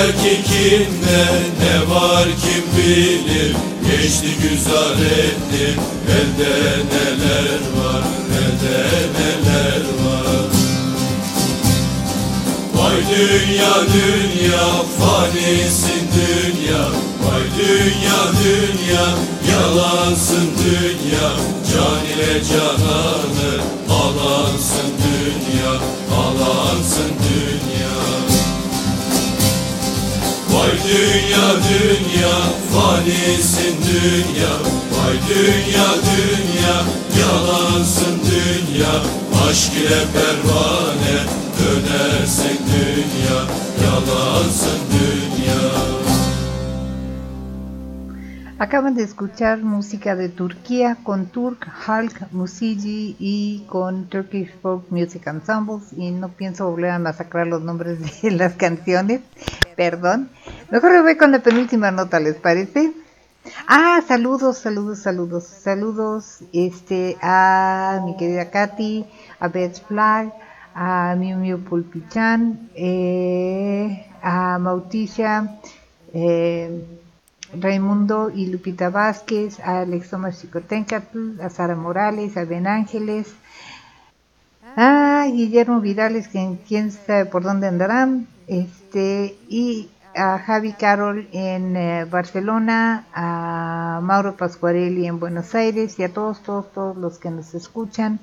Speaker 9: Der ki kimde ne var kim bilir? Geçti güzel ettim elde neler var elde neler var? Vay dünya dünya fanisin dünya. Vay dünya dünya yalansın dünya. Can ile cananı alansın dünya
Speaker 1: Acaban de escuchar música de Turquía con Turk, Halk, Musigi y con Turkish Folk Music Ensembles y no pienso volver a masacrar los nombres de las canciones, perdón. Mejor me voy con la penúltima nota, ¿les parece? Ah, saludos, saludos, saludos, saludos este, a mi querida Katy, a Beth Flag, a Miu Miu Pulpichan, eh, a Mauticia, eh, Raimundo y Lupita Vázquez, a Alex Tomás Chicotencatl, a Sara Morales, a Ben Ángeles, a Guillermo Vidales, que quién sabe por dónde andarán, este, y a Javi Carol en eh, Barcelona, a Mauro Pascuarelli en Buenos Aires y a todos, todos, todos los que nos escuchan,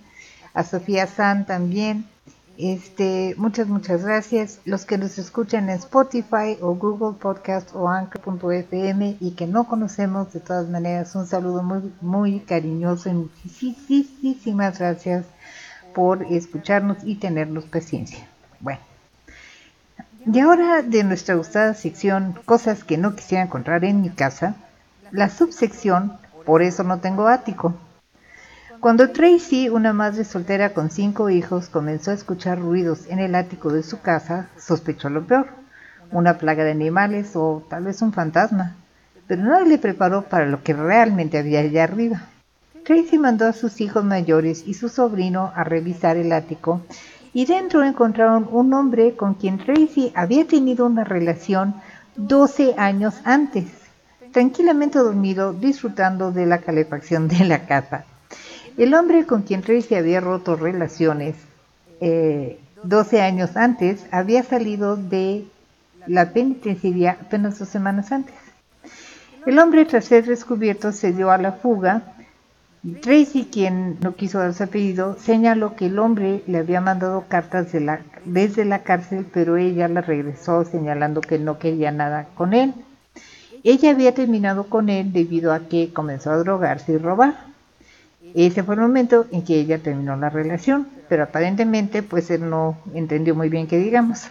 Speaker 1: a Sofía San también. Este, muchas, muchas gracias. Los que nos escuchan en Spotify o Google Podcast o Anchor.fm y que no conocemos, de todas maneras, un saludo muy, muy cariñoso y muchísimas gracias por escucharnos y tenernos paciencia. Bueno, y ahora de nuestra gustada sección Cosas que no quisiera encontrar en mi casa, la subsección Por eso no tengo ático. Cuando Tracy, una madre soltera con cinco hijos, comenzó a escuchar ruidos en el ático de su casa, sospechó lo peor, una plaga de animales o tal vez un fantasma, pero nadie le preparó para lo que realmente había allá arriba. Tracy mandó a sus hijos mayores y su sobrino a revisar el ático y dentro encontraron un hombre con quien Tracy había tenido una relación 12 años antes, tranquilamente dormido disfrutando de la calefacción de la casa. El hombre con quien Tracy había roto relaciones eh, 12 años antes había salido de la penitenciaría apenas dos semanas antes. El hombre, tras ser descubierto, se dio a la fuga. Tracy, quien no quiso dar su apellido, señaló que el hombre le había mandado cartas desde la cárcel, pero ella la regresó señalando que no quería nada con él. Ella había terminado con él debido a que comenzó a drogarse y robar. Ese fue el momento en que ella terminó la relación, pero aparentemente pues él no entendió muy bien que digamos.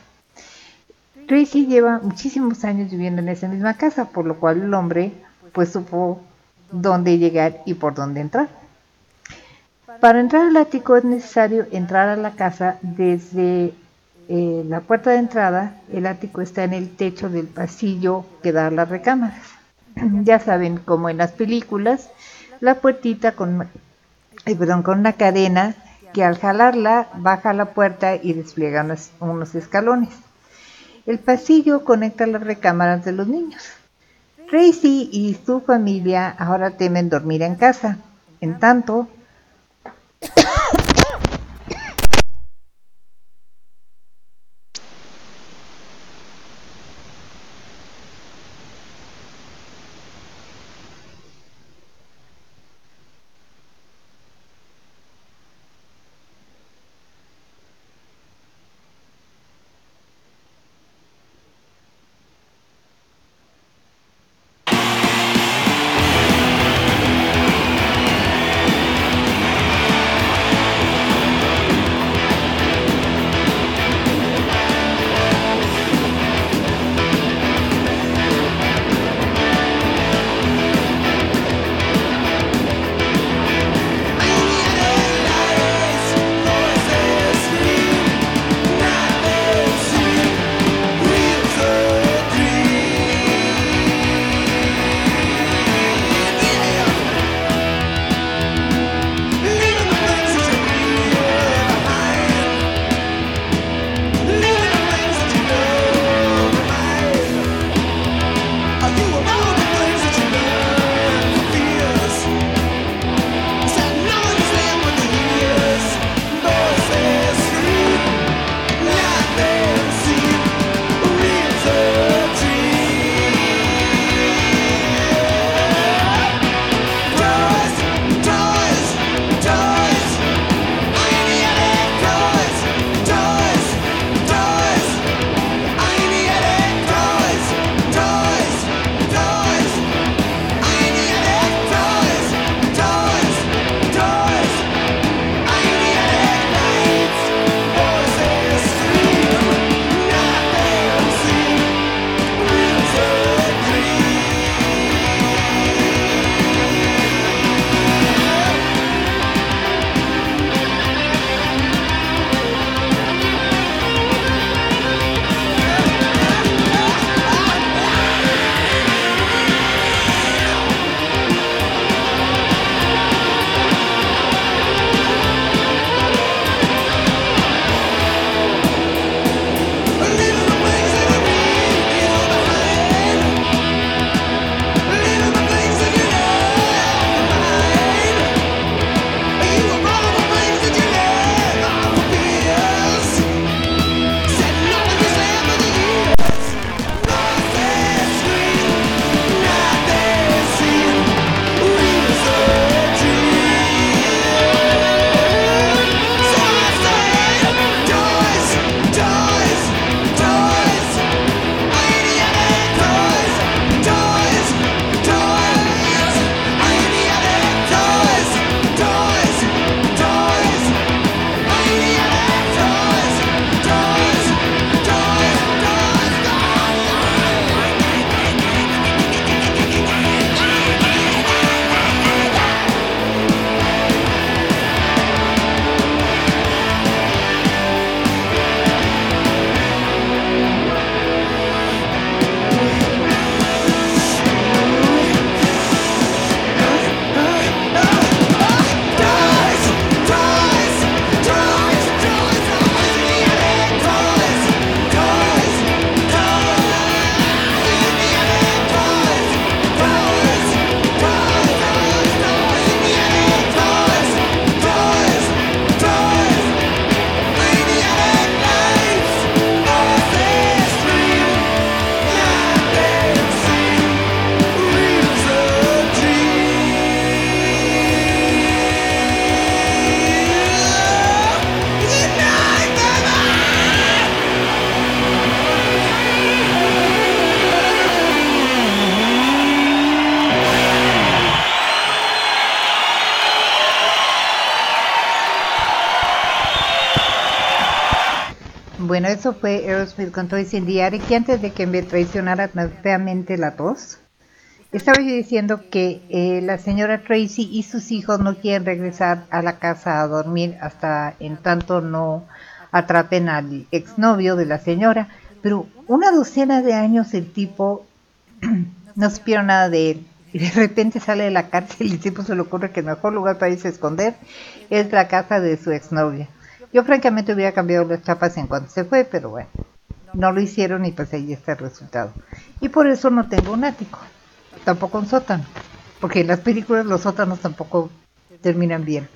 Speaker 1: Tracy lleva muchísimos años viviendo en esa misma casa, por lo cual el hombre pues supo dónde llegar y por dónde entrar. Para entrar al ático es necesario entrar a la casa desde eh, la puerta de entrada. El ático está en el techo del pasillo que da a las recámaras. ya saben, como en las películas, la puertita con, eh, perdón, con una cadena que al jalarla baja la puerta y despliega unos, unos escalones. El pasillo conecta las recámaras de los niños. Tracy y su familia ahora temen dormir en casa. En tanto, eso fue Aerosmith con Toys in the. Y antes de que me traicionara feamente la tos, estaba yo diciendo que eh, la señora Tracy y sus hijos no quieren regresar a la casa a dormir hasta en tanto no atrapen al exnovio de la señora. Pero una docena de años el tipo no supieron nada de él. Y de repente sale de la cárcel y el tipo se le ocurre que el mejor lugar para irse a esconder es la casa de su exnovia. Yo francamente hubiera cambiado las chapas en cuanto se fue, pero bueno, no lo hicieron y pues ahí está el resultado. Y por eso no tengo un ático, tampoco un sótano, porque en las películas los sótanos tampoco terminan bien.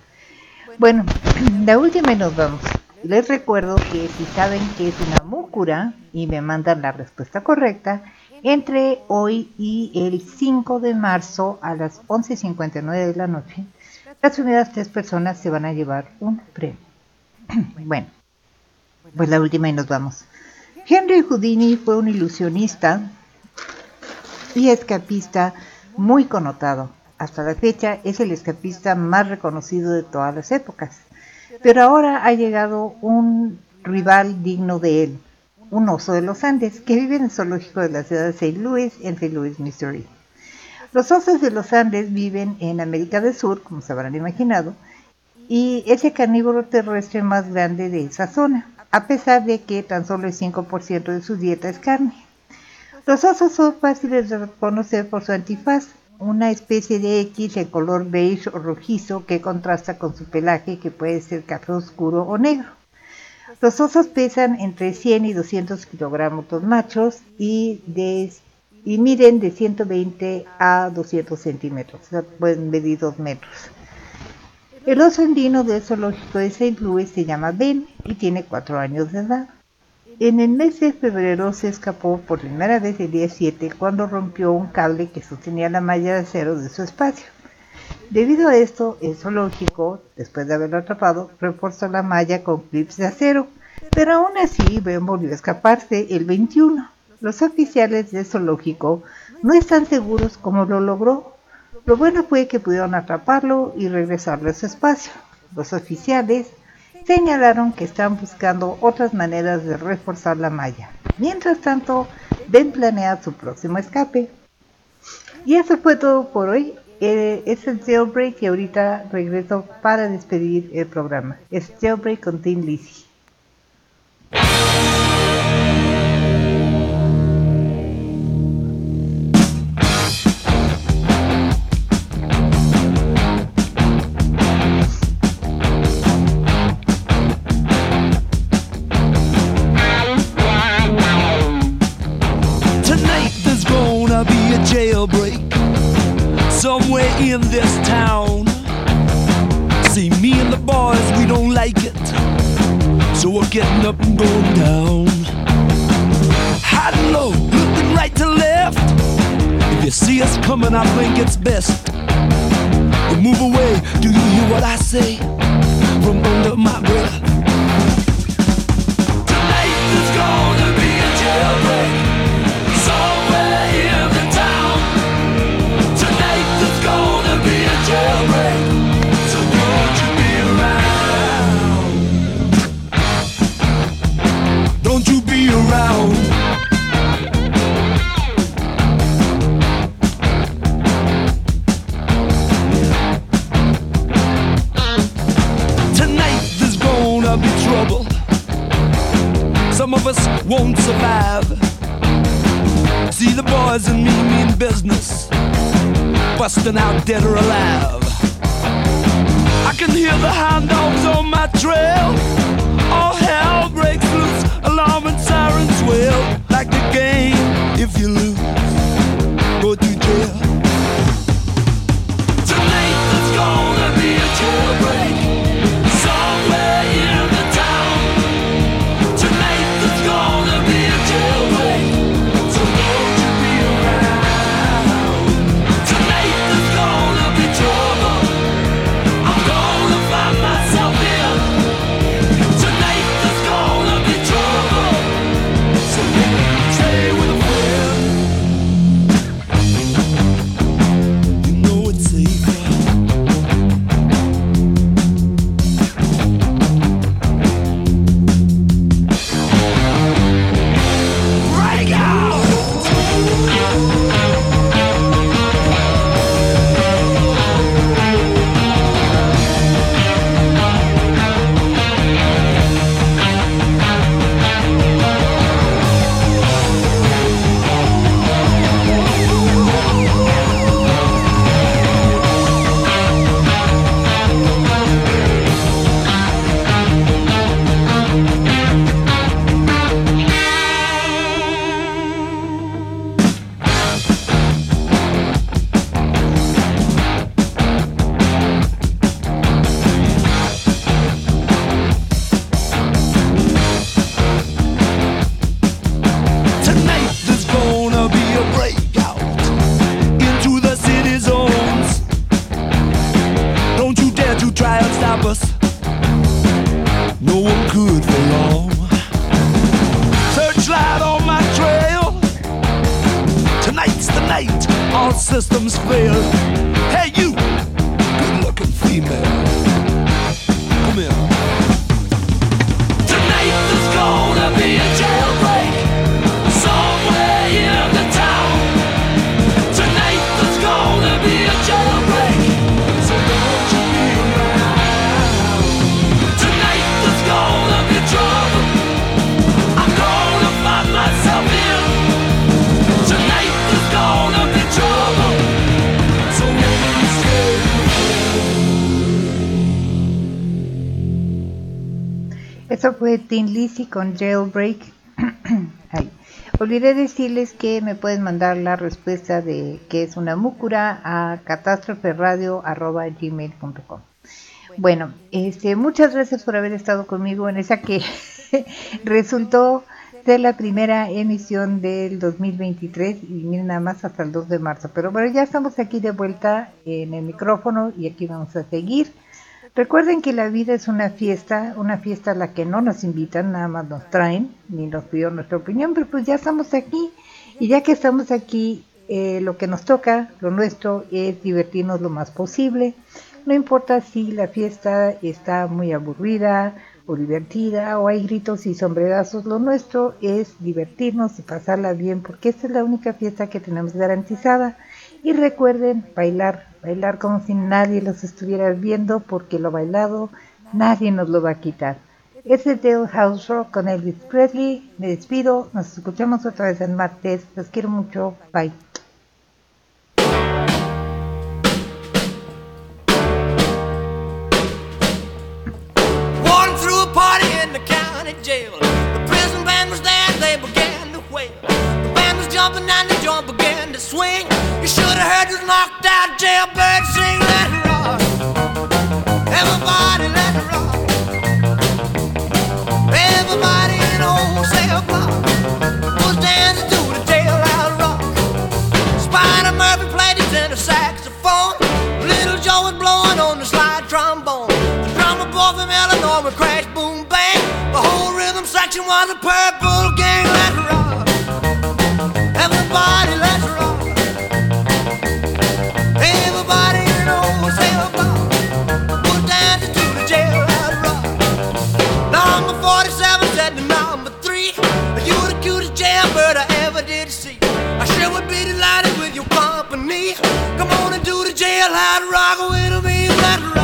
Speaker 1: Bueno, la última y nos vamos. Les recuerdo que si saben que es una múcura y me mandan la respuesta correcta, entre hoy y el 5 de marzo a las 11.59 de la noche, las primeras tres personas se van a llevar un premio. bueno, pues la última y nos vamos. Henry Houdini fue un ilusionista y escapista muy connotado. Hasta la fecha es el escapista más reconocido de todas las épocas. Pero ahora ha llegado un rival digno de él, un oso de los Andes, que vive en el zoológico de la ciudad de St. Louis, en St. Louis, Missouri. Los osos de los Andes viven en América del Sur, como se habrán imaginado, y es el carnívoro terrestre más grande de esa zona, a pesar de que tan solo el 5% de su dieta es carne. Los osos son fáciles de reconocer por su antifaz, una especie de X en color beige o rojizo que contrasta con su pelaje que puede ser café oscuro o negro. Los osos pesan entre 100 y 200 kilogramos los machos y, de, miden de 120 a 200 centímetros, pueden medir 2 metros. El oso andino del zoológico de St. Louis se llama Ben y tiene 4 años de edad. En el mes de febrero se escapó por primera vez el día 7 cuando rompió un cable que sostenía la malla de acero de su espacio. Debido a esto, el zoológico, después de haberlo atrapado, reforzó la malla con clips de acero, pero aún así Ben volvió a escaparse el 21. Los oficiales del zoológico no están seguros cómo lo logró. Lo bueno fue que pudieron atraparlo y regresarlo a su espacio. Los oficiales señalaron que están buscando otras maneras de reforzar la malla. Mientras tanto, Ben planea su próximo escape. Y eso fue todo por hoy. Eh, es el Jailbreak y ahorita regreso para despedir el programa. Es Jailbreak con Tim Lizzy.
Speaker 10: Up and going down. High and low, looking right to left. If you see us coming, I think it's best. to move away. Do you hear what I say? From under my breath. Busting out dead or alive. I can hear the hound dogs on my trail. All hell breaks loose, alarm and sirens wail. Like the game, if you lose,
Speaker 1: con Jailbreak. Ay. Olvidé decirles que me pueden mandar la respuesta de qué es una múcura a catástroferadio.gmail.com Bueno, este, muchas gracias por haber estado conmigo en esa que resultó ser la primera emisión del 2023 y miren nada más hasta el 2 de marzo. Pero bueno, ya estamos aquí de vuelta en el micrófono y aquí vamos a seguir. Recuerden que la vida es una fiesta, una fiesta a la que no nos invitan, nada más nos traen, ni nos pidieron nuestra opinión, pero pues ya estamos aquí y ya que estamos aquí, eh, lo que nos toca, lo nuestro, es divertirnos lo más posible. No importa si la fiesta está muy aburrida o divertida o hay gritos y sombrerazos, lo nuestro es divertirnos y pasarla bien porque esta es la única fiesta que tenemos garantizada. Y recuerden bailar, bailar como si nadie los estuviera viendo porque lo bailado nadie nos lo va a quitar. Es Dale House Rock con Elvis Presley. Me despido, nos escuchamos otra vez el martes. Los quiero mucho. Bye.
Speaker 11: Jumping and the joint began to swing. You should have heard this knocked out jailbird sing, let it rock. Everybody let it rock. Everybody in the whole cell block was dancing to the jailhouse rock. Spider Murphy played his tenor saxophone. Little Joe was blowing on the slide trombone. The drummer boy from Illinois would crash, boom, bang. The whole rhythm section was a purple gang. Everybody, let's rock. Come on and do the jailhouse rock with me. Let